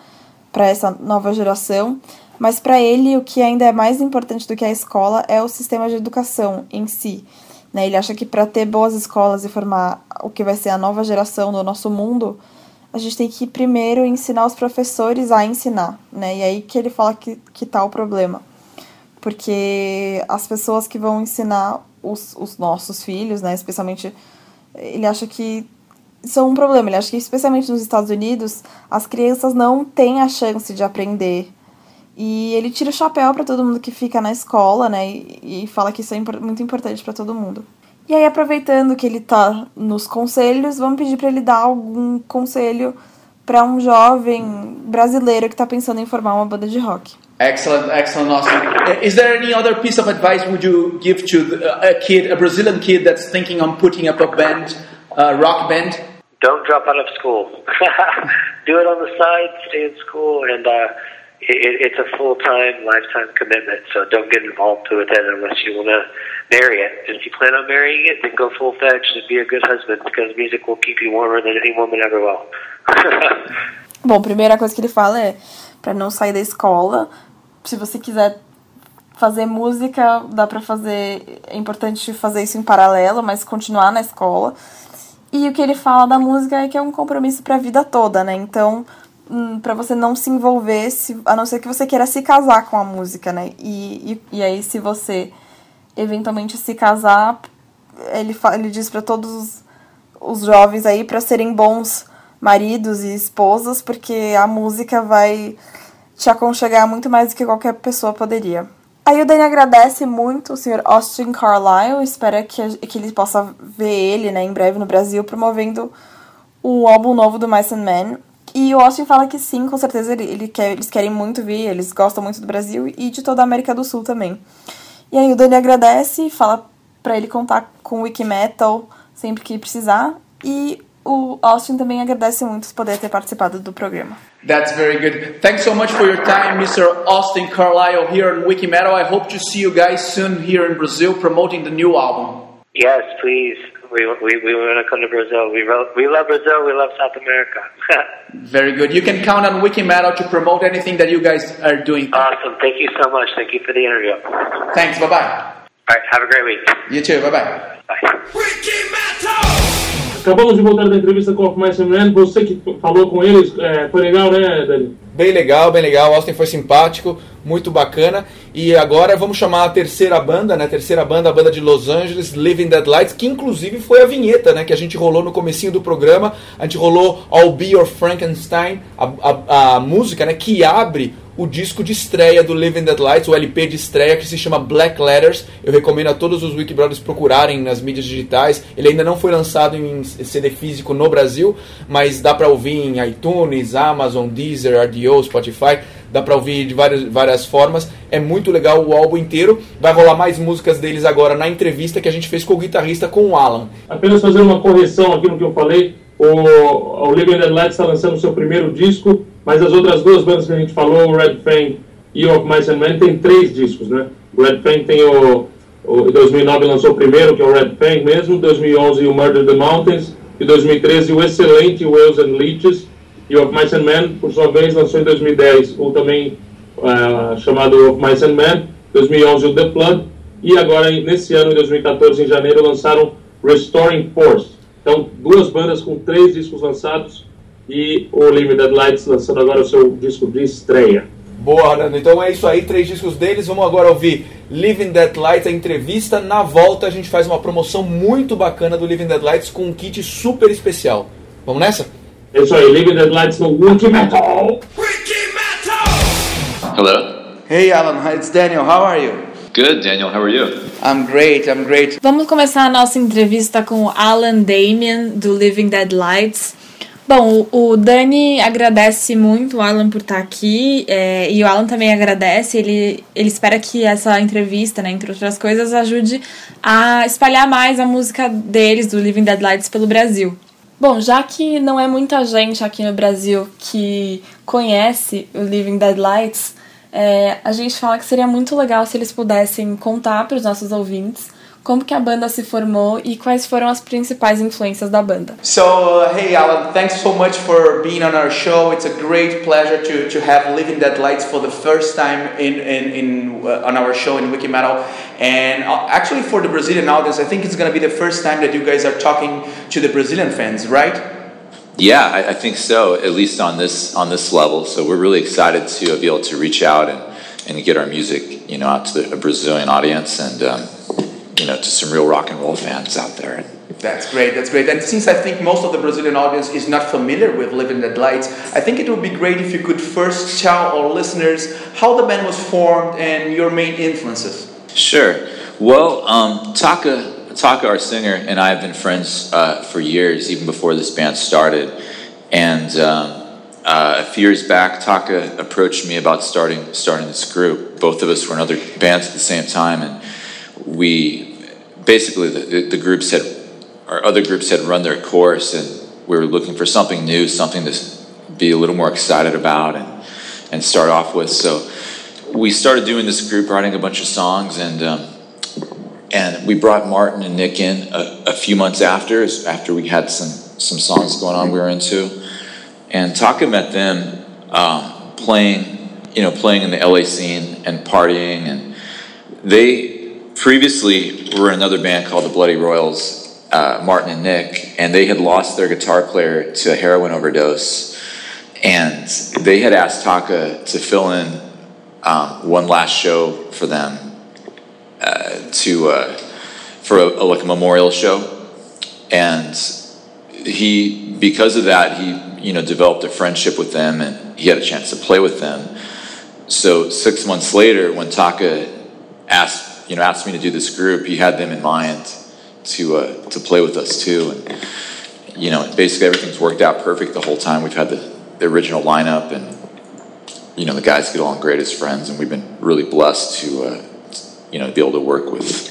para essa nova geração, mas para ele o que ainda é mais importante do que a escola é o sistema de educação em si. Né? Ele acha que para ter boas escolas e formar o que vai ser a nova geração do nosso mundo, a gente tem que primeiro ensinar os professores a ensinar, né? E aí que ele fala que, que tá o problema. Porque as pessoas que vão ensinar os, os nossos filhos, né? Especialmente, ele acha que são um problema. Ele acha que, especialmente nos Estados Unidos, as crianças não têm a chance de aprender. E ele tira o chapéu para todo mundo que fica na escola, né? E, e fala que isso é muito importante para todo mundo. E aí, aproveitando que ele tá nos conselhos, vamos pedir para ele dar algum conselho para um jovem brasileiro que tá pensando em formar uma banda de rock. Excellent, excellent, awesome. Is there any other piece of advice would you give to the, a kid, a Brazilian kid that's thinking on putting up a band, a rock band? Don't drop out of school. *laughs* Do it on the side. Stay in school, and uh, it, it's a full time, lifetime commitment. So don't get involved with it unless you want to marry it. And if you plan on marrying it, then go full fledged and be a good husband because music will keep you warmer than any woman ever will. *laughs* Bom, a primeira coisa que ele fala é para não sair da escola. Se você quiser fazer música, dá pra fazer. É importante fazer isso em paralelo, mas continuar na escola. E o que ele fala da música é que é um compromisso pra vida toda, né? Então, hum, pra você não se envolver, se, a não ser que você queira se casar com a música, né? E, e, e aí, se você eventualmente se casar, ele, ele diz pra todos os, os jovens aí pra serem bons maridos e esposas, porque a música vai te aconchegar muito mais do que qualquer pessoa poderia. Aí o Dani agradece muito o Sr. Austin Carlyle, espera que, que ele possa ver ele né, em breve no Brasil promovendo o álbum novo do Mice and Men. E o Austin fala que sim, com certeza ele, ele quer, eles querem muito vir, eles gostam muito do Brasil e de toda a América do Sul também. E aí o Dani agradece e fala pra ele contar com o Wikimetal sempre que precisar. E o Austin também agradece muito por poder ter participado do programa. That's very good. Thanks so much for your time, Mr. Austin Carlisle here in Wikimetal. I hope to see you guys soon here in Brazil promoting the new album. yes, please. We we we want to come to Brazil. We love we love Brazil. We love South America. *laughs* Very good. You can count on Wikimetal to promote anything that you guys are doing. awesome. Thank you so much. Thank you for the interview. Thanks. Bye bye. right. Have a great week. You too. Bye bye. Bye. Acabamos de voltar da entrevista com o Mice Man. Você que falou com eles, é, foi legal, né, Dani? Bem legal, bem legal. Austin foi simpático, muito bacana. E agora vamos chamar a terceira banda, né? A terceira banda, a banda de Los Angeles, Living Dead Lights, que inclusive foi a vinheta, né? Que a gente rolou no comecinho do programa. A gente rolou I'll Be Your Frankenstein, a, a, a música, né? Que abre o disco de estreia do Living Dead Lights, o LP de estreia que se chama Black Letters. Eu recomendo a todos os Wikibrothers procurarem nas mídias digitais. Ele ainda não foi lançado em CD físico no Brasil, mas dá pra ouvir em iTunes, Amazon, Deezer, RDO, Spotify. Dá pra ouvir de várias, várias formas. É muito legal o álbum inteiro. Vai rolar mais músicas deles agora na entrevista que a gente fez com o guitarrista, com o Alan. Apenas fazer uma correção aqui no que eu falei. O, o Living Dead Light está lançando o seu primeiro disco, mas as outras duas bandas que a gente falou, o Red Fang e o Of Mice and Men, tem três discos, né? O Red Fang tem o, o... Em 2009 lançou o primeiro, que é o Red Fang mesmo. 2011 o Murder the Mountains. E 2013 o excelente Whales and Leeches. E o Of Mice and Men, por sua vez, lançou em 2010 o também ah, chamado Of Mice and Men. 2011 o The Flood. E agora, nesse ano, em 2014, em janeiro, lançaram Restoring Force. Então, duas bandas com três discos lançados, e o Living Dead Lights lançando agora o seu disco de estreia. Boa, Nando. Então é isso aí, três discos deles. Vamos agora ouvir Living Dead Lights, a entrevista. Na volta a gente faz uma promoção muito bacana do Living Dead Lights com um kit super especial. Vamos nessa? É isso aí, Living Dead Lights no Wiki Metal. Hello. Hey Alan, hi, it's Daniel. How are you? Good, Daniel. How are you? I'm great, I'm great. Vamos começar a nossa entrevista com o Alan Damian, do Living Dead Lights. Bom, o Dani agradece muito o Alan por estar aqui é, e o Alan também agradece. Ele, ele espera que essa entrevista, né, entre outras coisas, ajude a espalhar mais a música deles, do Living Dead Lights, pelo Brasil. Bom, já que não é muita gente aqui no Brasil que conhece o Living Dead Lights, é, a gente fala que seria muito legal se eles pudessem contar para os nossos ouvintes como que a banda se formou e quais foram as principais influências da banda. So, uh, hey Alan, thanks so much for being on our show. It's a great pleasure to, to have Living Dead Lights for the first time in, in, in uh, on our show in Wiki Metal. And uh, actually, for the Brazilian audience, I think it's going to be the first time that you guys are talking to the Brazilian fans, right? Yeah, I, I think so. At least on this on this level. So we're really excited to be able to reach out and, and get our music, you know, out to the Brazilian audience and um, you know to some real rock and roll fans out there. That's great, that's great. And since I think most of the Brazilian audience is not familiar with Living Dead Lights, I think it would be great if you could first tell our listeners how the band was formed and your main influences. Sure. Well, um, Taka, Taka, our singer, and I have been friends uh, for years, even before this band started. And um, uh, a few years back, Taka approached me about starting starting this group. Both of us were in other bands at the same time, and we basically the, the, had our other groups had run their course, and we were looking for something new, something to be a little more excited about, and and start off with. So we started doing this group, writing a bunch of songs, and um, and we brought Martin and Nick in a, a few months after, after we had some some songs going on we were into, and Taka met them um, playing, you know, playing in the LA scene and partying, and they previously we were in another band called the Bloody Royals, uh, Martin and Nick, and they had lost their guitar player to a heroin overdose, and they had asked Taka to fill in um, one last show for them uh, to uh, for a, a- like a memorial show, and he because of that he you know developed a friendship with them, and he had a chance to play with them. So six months later, when Taka asked you know asked me to do this group, he had them in mind to uh, to play with us too, and you know basically everything's worked out perfect the whole time. We've had the, the original lineup, and you know the guys get along great as friends, and we've been really blessed to uh, you know be able to work with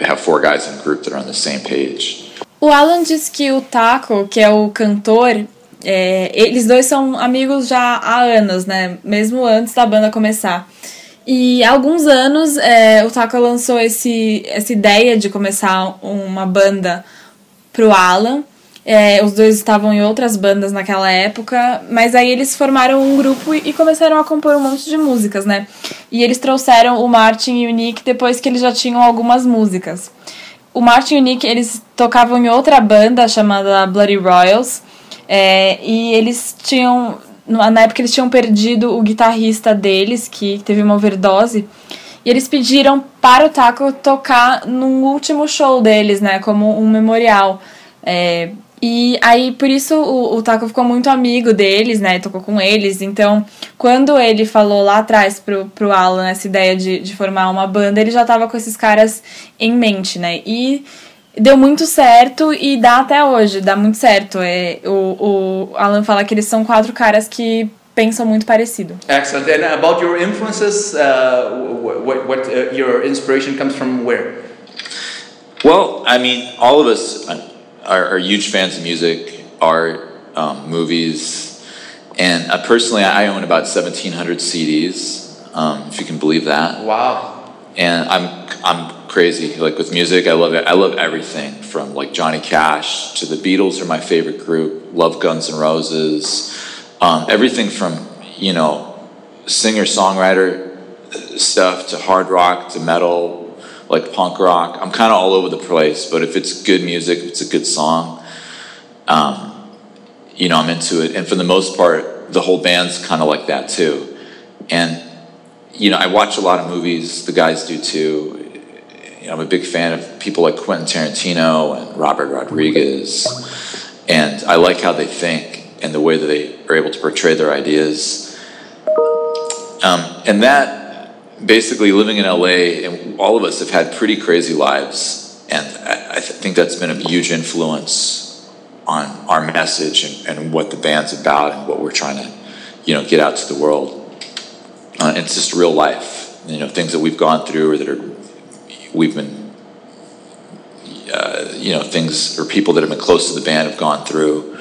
have four guys in a group that are on the same page. O Alan diz que o Taco, que é o cantor, é, eles dois são amigos já há anos, né? Mesmo antes da banda começar. E há alguns anos é, o Taco lançou esse, essa ideia de começar uma banda pro Alan. É, os dois estavam em outras bandas naquela época, mas aí eles formaram um grupo e começaram a compor um monte de músicas, né? E eles trouxeram o Martin e o Nick depois que eles já tinham algumas músicas. O Martin e o Nick, eles tocavam em outra banda chamada Bloody Royals. é, e eles tinham. Na época eles tinham perdido o guitarrista deles, que teve uma overdose. E eles pediram para o Taco tocar num último show deles, né? Como um memorial. É, e aí, por isso, o, o Taco ficou muito amigo deles, né? Tocou com eles. Então, quando ele falou lá atrás pro, pro Alan essa ideia de, de formar uma banda, ele já tava com esses caras em mente, né? E deu muito certo e dá até hoje, dá muito certo. É, o, o Alan fala que eles são quatro caras que pensam muito parecido. Excellent. And about your influences, uh, what, what uh, your inspiration comes from where? Well, I mean, all of us are, are huge fans of music, art, um, movies, and uh, personally, I own about 1,700 CDs, um, if you can believe that. Wow. And I'm I'm crazy like with music. I love it. I love everything from like Johnny Cash to the Beatles are my favorite group. Love Guns N' Roses. Um, everything from you know singer songwriter stuff to hard rock to metal, like punk rock. I'm kind of all over the place, but if it's good music, if it's a good song, um, you know, I'm into it. And for the most part, the whole band's kind of like that too. And, you know, I watch a lot of movies, the guys do too. You know, I'm a big fan of people like Quentin Tarantino and Robert Rodriguez. And I like how they think and the way that they are able to portray their ideas. Um, and that, basically, living in LA, and all of us have had pretty crazy lives. And I, I th- think that's been a huge influence on our message and, and what the band's about and what we're trying to, you know, get out to the world. Uh, it's just real life, you know, things that we've gone through or that are we've been, uh, you know, things or people that have been close to the band have gone through.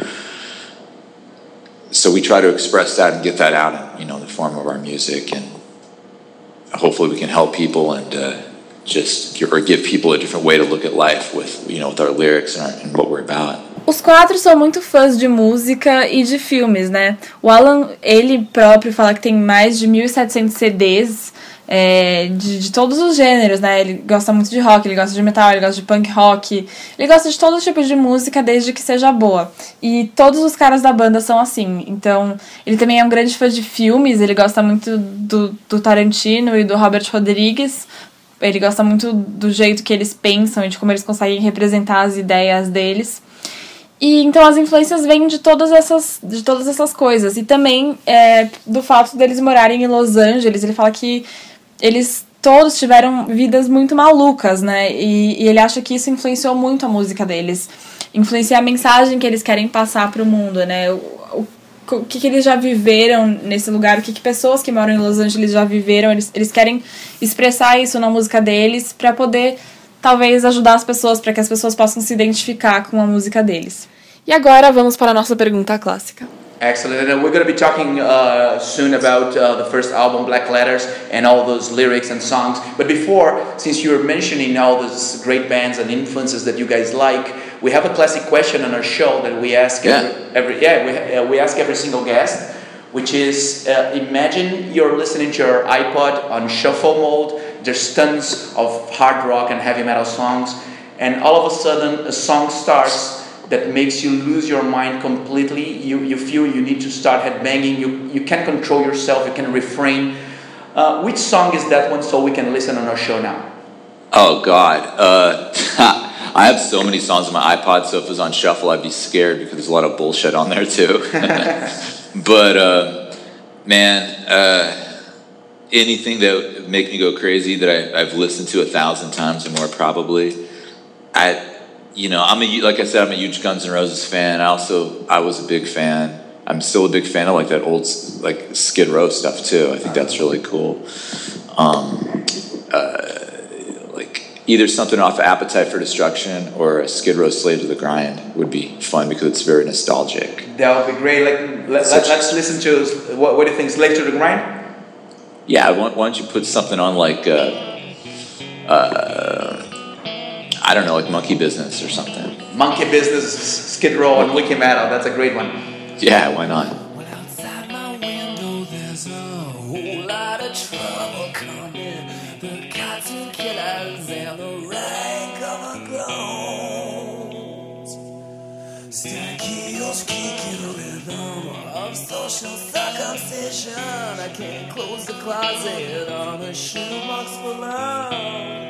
So we try to express that and get that out in, you know, the form of our music, and hopefully we can help people and uh, just give, or give people a different way to look at life with, you know, with our lyrics and, our, and what we're about. Os quatro são muito fãs de música e de filmes, né? O Alan, ele próprio fala que tem mais de 1.700 CDs é, de, de todos os gêneros, né? Ele gosta muito de rock, ele gosta de metal, ele gosta de punk rock, ele gosta de todo tipo de música desde que seja boa. E todos os caras da banda são assim. Então, ele também é um grande fã de filmes, ele gosta muito do, do Tarantino e do Robert Rodrigues. Ele gosta muito do jeito que eles pensam e de como eles conseguem representar as ideias deles. E então as influências vêm de todas essas, de todas essas coisas. E também é, do fato deles morarem em Los Angeles. Ele fala que eles todos tiveram vidas muito malucas, né? E, e ele acha que isso influenciou muito a música deles. Influencia a mensagem que eles querem passar para o mundo, né? O, o, o que, que eles já viveram nesse lugar, o que, que pessoas que moram em Los Angeles já viveram. Eles, eles querem expressar isso na música deles para poder talvez ajudar as pessoas, para que as pessoas possam se identificar com a música deles. E agora vamos para a nossa pergunta clássica. Excellent. And we're going to be talking uh, soon about uh, the first album, Black Letters, and all those lyrics and songs. But before, since you're mentioning all those great bands and influences that you guys like, we have a classic question on our show that we ask Yeah. every, every yeah we, uh, we ask every single guest, which is uh, imagine you're listening to your iPod on shuffle mode. There's tons of hard rock and heavy metal songs, and all of a sudden a song starts that makes you lose your mind completely. You, you feel you need to start headbanging. You, you can't control yourself. You can refrain. Uh, which song is that one so we can listen on our show now? Oh God, uh, *laughs* I have so many songs on my iPod. So if it was on shuffle, I'd be scared because there's a lot of bullshit on there too. *laughs* but uh, man, uh, anything that would make me go crazy that I, I've listened to a thousand times or more, probably. I, you know, I'm a like I said, I'm a huge Guns N' Roses fan. I also I was a big fan. I'm still a big fan of like that old like Skid Row stuff too. I think that's really cool. Um, uh, like either something off of Appetite for Destruction or a Skid Row Slave to the Grind would be fun because it's very nostalgic. That would be great. Like let, let's listen to what, what do you think? Slave to the Grind? Yeah, why, why don't you put something on like, uh, uh, I don't know, like Monkey Business or something. Monkey Business, Skid Row, and Wiki Metal. That's a great one. Yeah, why not? Social circumcision. I can't close the closet on a shoebox full of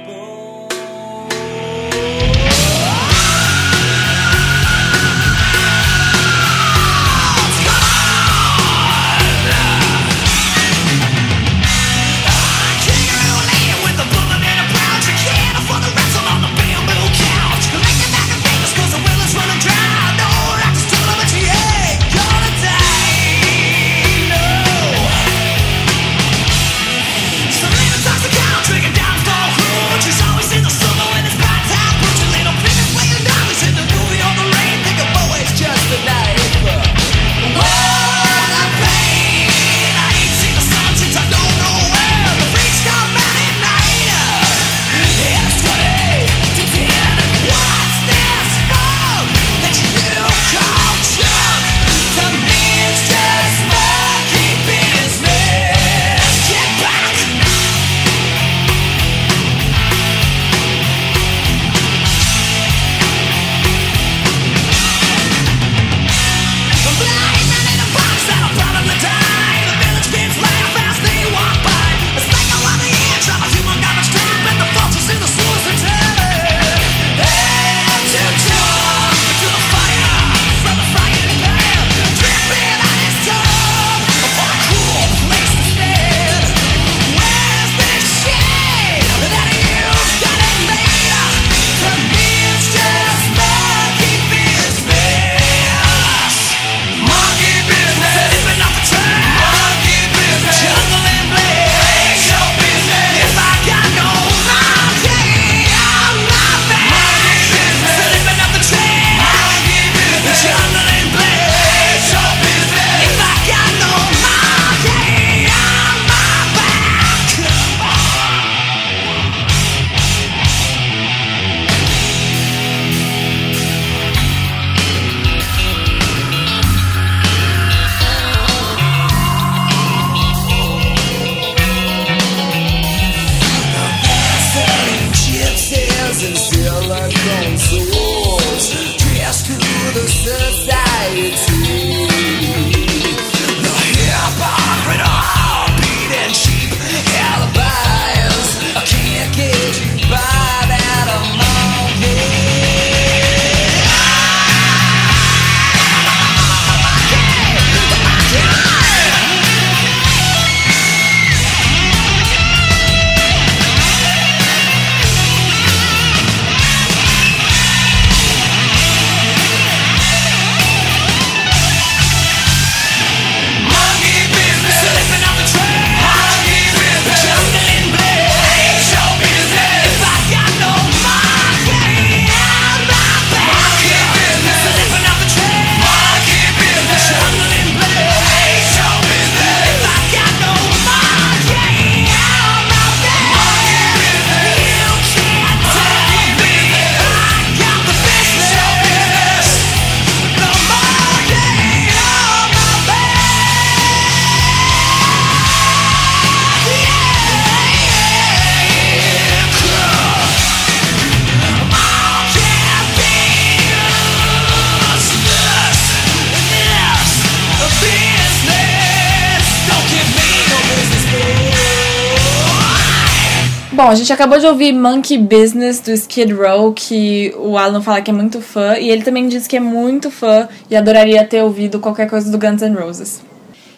Bom, a gente acabou de ouvir Monkey Business do Skid Row, que o Alan fala que é muito fã, e ele também disse que é muito fã e adoraria ter ouvido qualquer coisa do Guns N' Roses.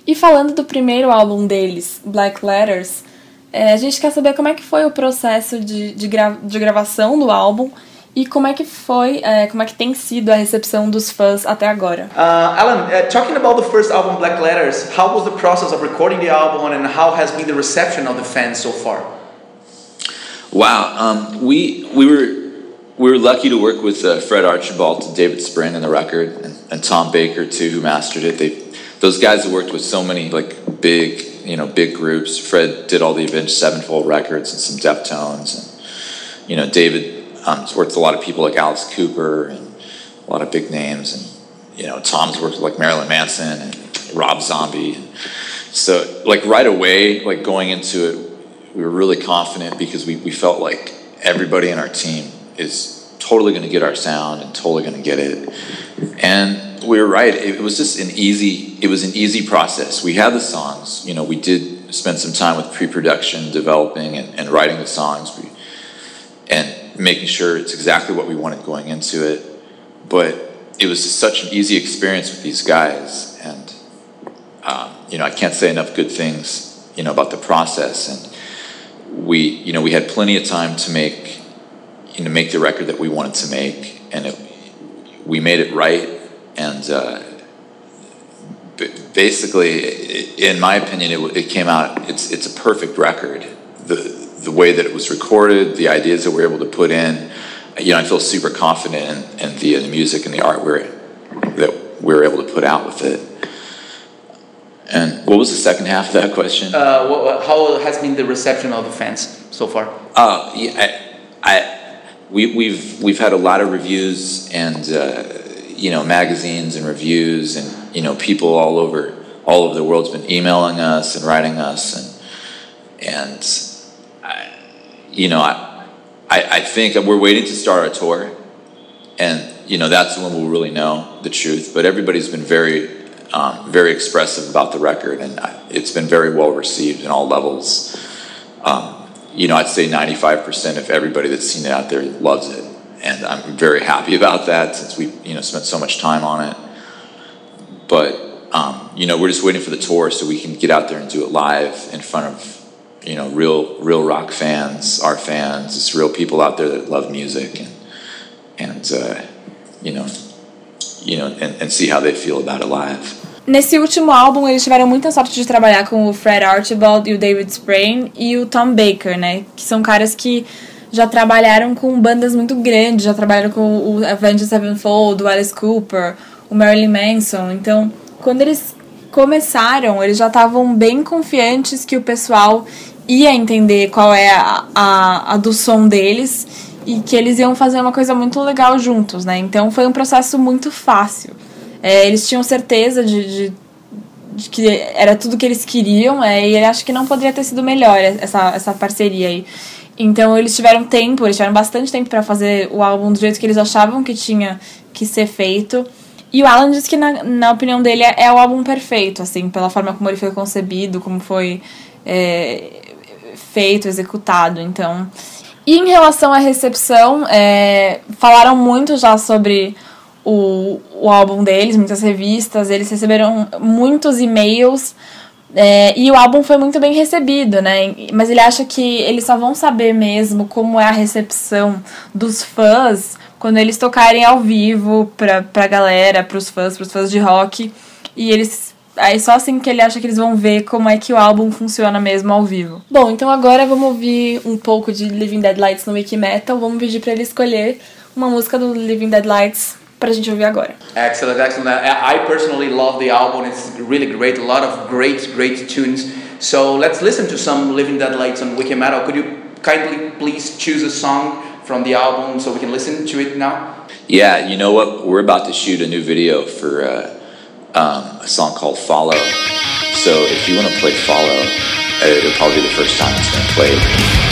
E falando do primeiro álbum deles, Black Letters, é, a gente quer saber como é que foi o processo de, de, gra de gravação do álbum e como é que foi, é, como é que tem sido a recepção dos fãs até agora. Uh, Alan, uh, talking about the first album, Black Letters, how was the process of recording the album and how has been the reception of the fans so far? Wow, um, we we were we were lucky to work with uh, Fred Archibald, David Spring in the record, and, and Tom Baker too, who mastered it. They those guys have worked with so many like big you know big groups. Fred did all the Avenged Sevenfold records and some Deftones, and you know David um, worked with a lot of people like Alice Cooper and a lot of big names, and you know Tom's worked with like Marilyn Manson and Rob Zombie. So like right away, like going into it, we were really confident because we, we felt like everybody in our team is totally going to get our sound and totally going to get it. And we were right. It was just an easy. It was an easy process. We had the songs. You know, we did spend some time with pre-production, developing and, and writing the songs, we, and making sure it's exactly what we wanted going into it. But it was just such an easy experience with these guys, and um, you know, I can't say enough good things. You know about the process and we you know we had plenty of time to make you know make the record that we wanted to make and it, we made it right and uh, basically in my opinion it, it came out it's it's a perfect record. The the way that it was recorded the ideas that we are able to put in you know I feel super confident in, in the, the music and the art we're, that we were able to put out with it and what was the second half of that question Uh, how has been the reception of the fans so far? Oh, yeah, I, I, we, we've we've had a lot of reviews and uh, you know magazines and reviews and you know people all over all over the world's been emailing us and writing us and and I, you know I, I I think we're waiting to start our tour and you know that's when we'll really know the truth. But everybody's been very um, very expressive about the record and it's been very well received in all levels. Um, you know, I'd say 95% of everybody that's seen it out there loves it. And I'm very happy about that since we, you know, spent so much time on it. But, um, you know, we're just waiting for the tour so we can get out there and do it live in front of, you know, real, real rock fans, our fans, just real people out there that love music and, and, uh, you know, you know, and, and see how they feel about it live. Nesse último álbum, eles tiveram muita sorte de trabalhar com o Fred Archibald e o David Sprain e o Tom Baker, né? Que são caras que já trabalharam com bandas muito grandes, já trabalharam com o Avenged Sevenfold, o Alice Cooper, o Marilyn Manson. Então, quando eles começaram, eles já estavam bem confiantes que o pessoal ia entender qual é a, a, a do som deles e que eles iam fazer uma coisa muito legal juntos, né? Então foi um processo muito fácil. É, eles tinham certeza de, de, de que era tudo que eles queriam, é, e acho que não poderia ter sido melhor essa, essa parceria aí. Então eles tiveram tempo, eles tiveram bastante tempo para fazer o álbum do jeito que eles achavam que tinha que ser feito. E o Alan disse que, na, na opinião dele, é, é o álbum perfeito, assim, pela forma como ele foi concebido, como foi é, feito, executado. Então. E em relação à recepção, é, falaram muito já sobre o, o álbum deles, muitas revistas, eles receberam muitos e-mails. É, e o álbum foi muito bem recebido, né? Mas ele acha que eles só vão saber mesmo como é a recepção dos fãs quando eles tocarem ao vivo pra, pra galera, pros fãs, pros fãs de rock. E eles. Aí só assim que ele acha que eles vão ver como é que o álbum funciona mesmo ao vivo. Bom, então agora vamos ouvir um pouco de Living Dead Lights no Wiki Metal. Vamos pedir pra ele escolher uma música do Living Dead Lights pra gente ouvir agora. Excellent, excellent. I I personally love the album. It's really great. A lot of great, great tunes. So let's listen to some Living Dead Lights on Wiki Metal. Could you kindly please choose a song from the album so we can listen to it now? Yeah, you know what? We're about to shoot a new video for uh, um, a song called Follow. So if you want to play Follow, uh, it'll probably be the first time it's been to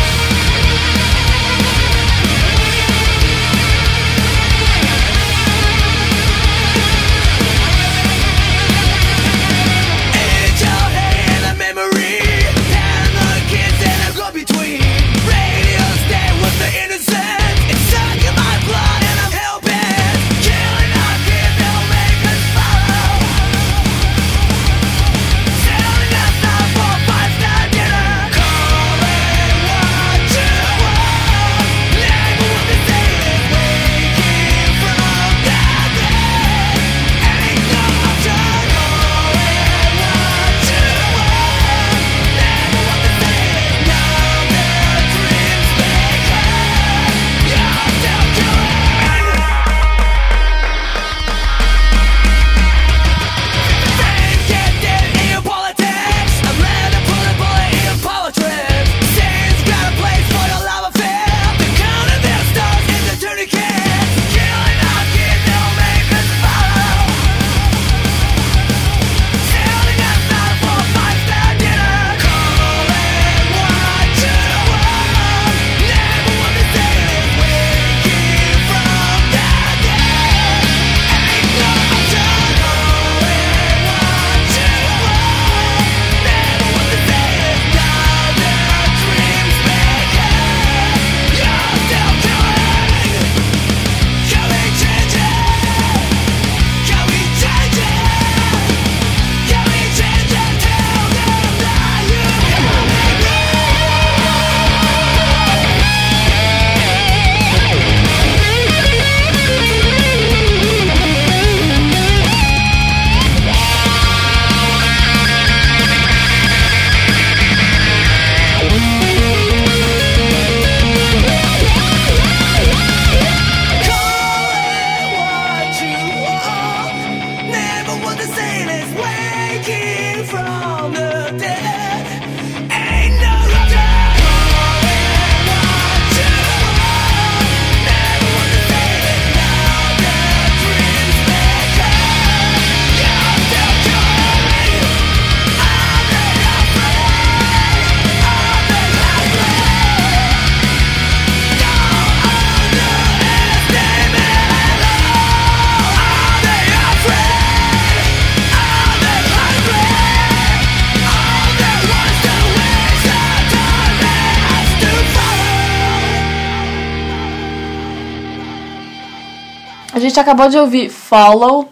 gente acabou de ouvir Follow,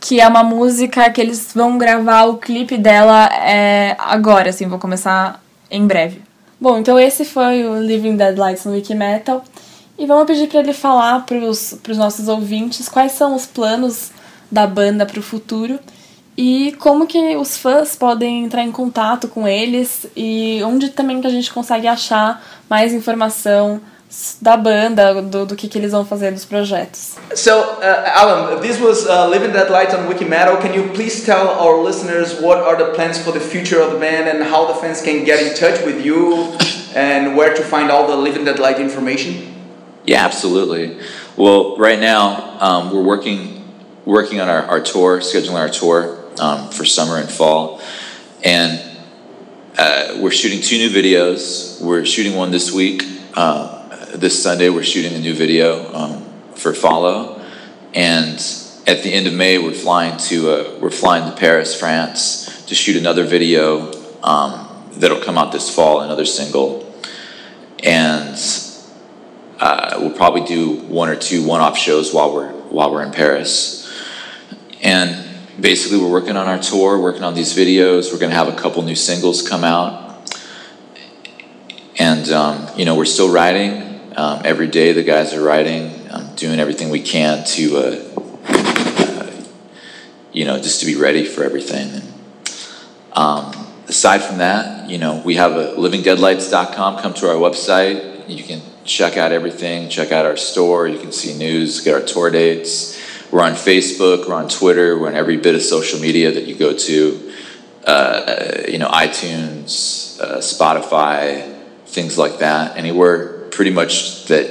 que é uma música que eles vão gravar o clipe dela é, agora, assim, vou começar em breve. Bom, então esse foi o Living Dead Lights no Wiki Metal. E vamos pedir para ele falar para os nossos ouvintes quais são os planos da banda para o futuro e como que os fãs podem entrar em contato com eles e onde também que a gente consegue achar mais informação da banda, do, do que, que eles vão fazer dos projetos. So, uh, Alan, this was uh, Living That Light on Wikimetal. Can you please tell our listeners what are the plans for the future of the band and how the fans can get in touch with you and where to find all the Living That Light information? Yeah, absolutely. Well, right now um, we're working working on our, our tour, scheduling our tour um, for summer and fall, and uh, we're shooting two new videos. We're shooting one this week. Uh, this Sunday, we're shooting a new video um, for Follow, and at the end of May, we're flying to uh, we're flying to Paris, France, to shoot another video um, that'll come out this fall, another single, and uh, we'll probably do one or two one-off shows while we're while we're in Paris, and basically we're working on our tour, working on these videos. We're going to have a couple new singles come out, and um, you know we're still writing. Um, every day the guys are writing, um, doing everything we can to, uh, uh, you know, just to be ready for everything. And um, aside from that, you know, we have a livingdeadlights.com. Come to our website. You can check out everything. Check out our store. You can see news. Get our tour dates. We're on Facebook. We're on Twitter. We're on every bit of social media that you go to. Uh, you know, iTunes, uh, Spotify, things like that. Anywhere pretty much that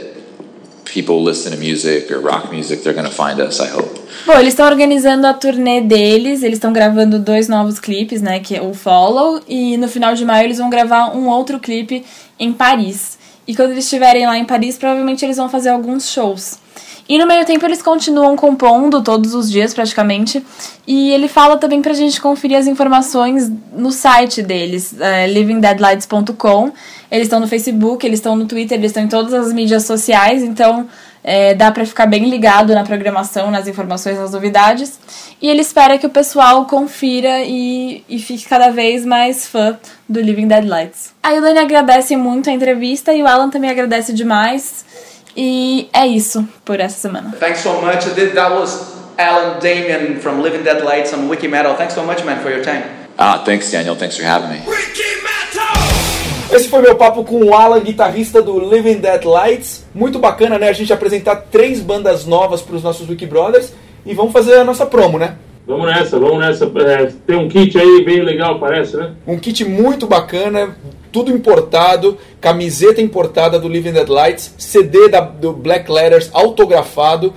people listen to music or rock music, they're to find us, I hope. Bom, eles estão organizando a turnê deles, eles estão gravando dois novos clipes, né, que é o Follow, e no final de maio eles vão gravar um outro clipe em Paris. E quando eles estiverem lá em Paris, provavelmente eles vão fazer alguns shows. E no meio tempo eles continuam compondo todos os dias praticamente. E ele fala também pra gente conferir as informações no site deles, é, livingdeadlights.com. Eles estão no Facebook, eles estão no Twitter, eles estão em todas as mídias sociais, então é, dá para ficar bem ligado na programação, nas informações, nas novidades. E ele espera que o pessoal confira e, e fique cada vez mais fã do Living Dead Lights. A Ilane agradece muito a entrevista e o Alan também agradece demais. E é isso por essa semana. Thanks so much. That was Alan Damian from Living Dead Lights on Wikimetal. Thanks so much, man, for your time. Ah, thanks, Daniel. Thanks for having me. Esse foi meu papo com o Alan, guitarrista do Living Dead Lights. Muito bacana, né? A gente apresentar três bandas novas para os nossos Wiki Brothers. E vamos fazer a nossa promo, né? Vamos nessa, vamos nessa. É, tem um kit aí bem legal, parece, né? Um kit muito bacana, tudo importado, camiseta importada do Living Dead Lights, CD da, do Black Letters autografado,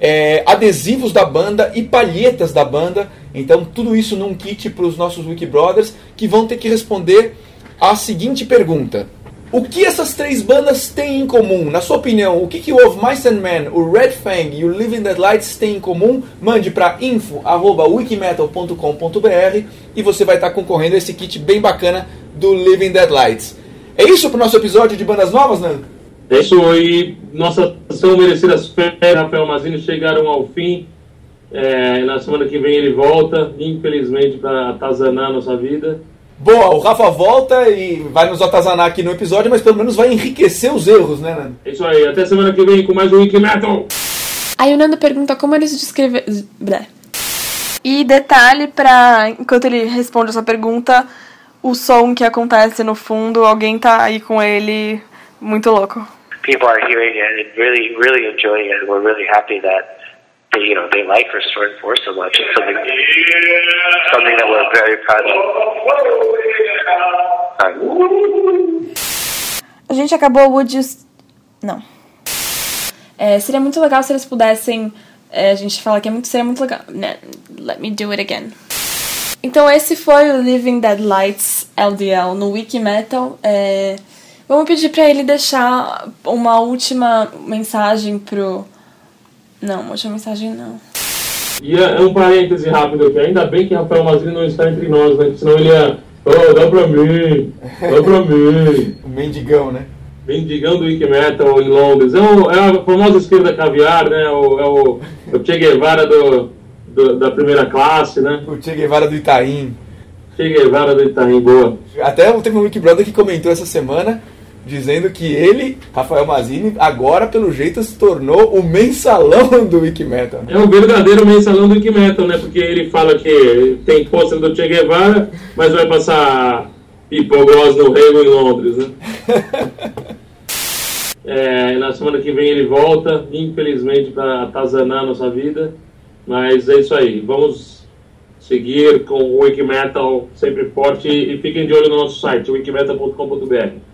é, adesivos da banda e palhetas da banda. Então, tudo isso num kit para os nossos Wiki Brothers que vão ter que responder a seguinte pergunta. O que essas três bandas têm em comum? Na sua opinião, o que, que o Of Mice and Men, o Red Fang e o Living Dead Lights têm em comum? Mande para info.wikimetal.com.br e você vai estar concorrendo a esse kit bem bacana do Living Dead Lights. É isso para o nosso episódio de bandas novas, Nando? É isso aí. Nossa são merecidas férias, Rafael Mazini, chegaram ao fim. É, na semana que vem ele volta, infelizmente, para atazanar a nossa vida. Boa, o Rafa volta e vai nos atazanar aqui no episódio, mas pelo menos vai enriquecer os erros, né, Nando? É isso aí, até semana que vem com mais um Wiki Metal. Aí o Nando pergunta como ele se descreve. Blé. E detalhe para enquanto ele responde essa pergunta, o som que acontece no fundo, alguém tá aí com ele muito louco. People are hearing it and really, really enjoying it. We're really happy that you know, they like Restore and Force so much. It's something, something that we're very proud of. A gente acabou o You... Não. É, seria muito legal se eles pudessem... é, a gente fala que é muito, seria muito legal... né, Let me do it again. Então esse foi o Living Dead Lights LDL no Wikimetal. É, vamos pedir pra ele deixar uma última mensagem pro... Não, última mensagem não. E é, é um parêntese rápido aqui. Ainda bem que Rafael Mazini não está entre nós, né? Senão ele ia. Oh, dá pra mim, dá pra mim. *laughs* O mendigão, né? mendigão do Wiki Metal em Londres. É, o- é a famosa esquerda caviar, né? O, é o, o Che Guevara do, do- da primeira classe, né? O Che Guevara do Itaim. Che Guevara do Itaim, boa. Até teve um Wiki Brother que comentou essa semana dizendo que ele, Rafael Mazini, agora pelo jeito se tornou o mensalão do Wiki Metal. É o verdadeiro mensalão do Wiki Metal, né? Porque ele fala que tem pôster do Che Guevara, mas vai passar hipogloss no rego em Londres, né? *laughs* É, na semana que vem ele volta, infelizmente, para atazanar a nossa vida. Mas é isso aí. Vamos seguir com o Wikimetal sempre forte e fiquem de olho no nosso site, wikimetal.com.br.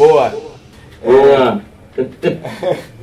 Boa. Boa. É... *laughs*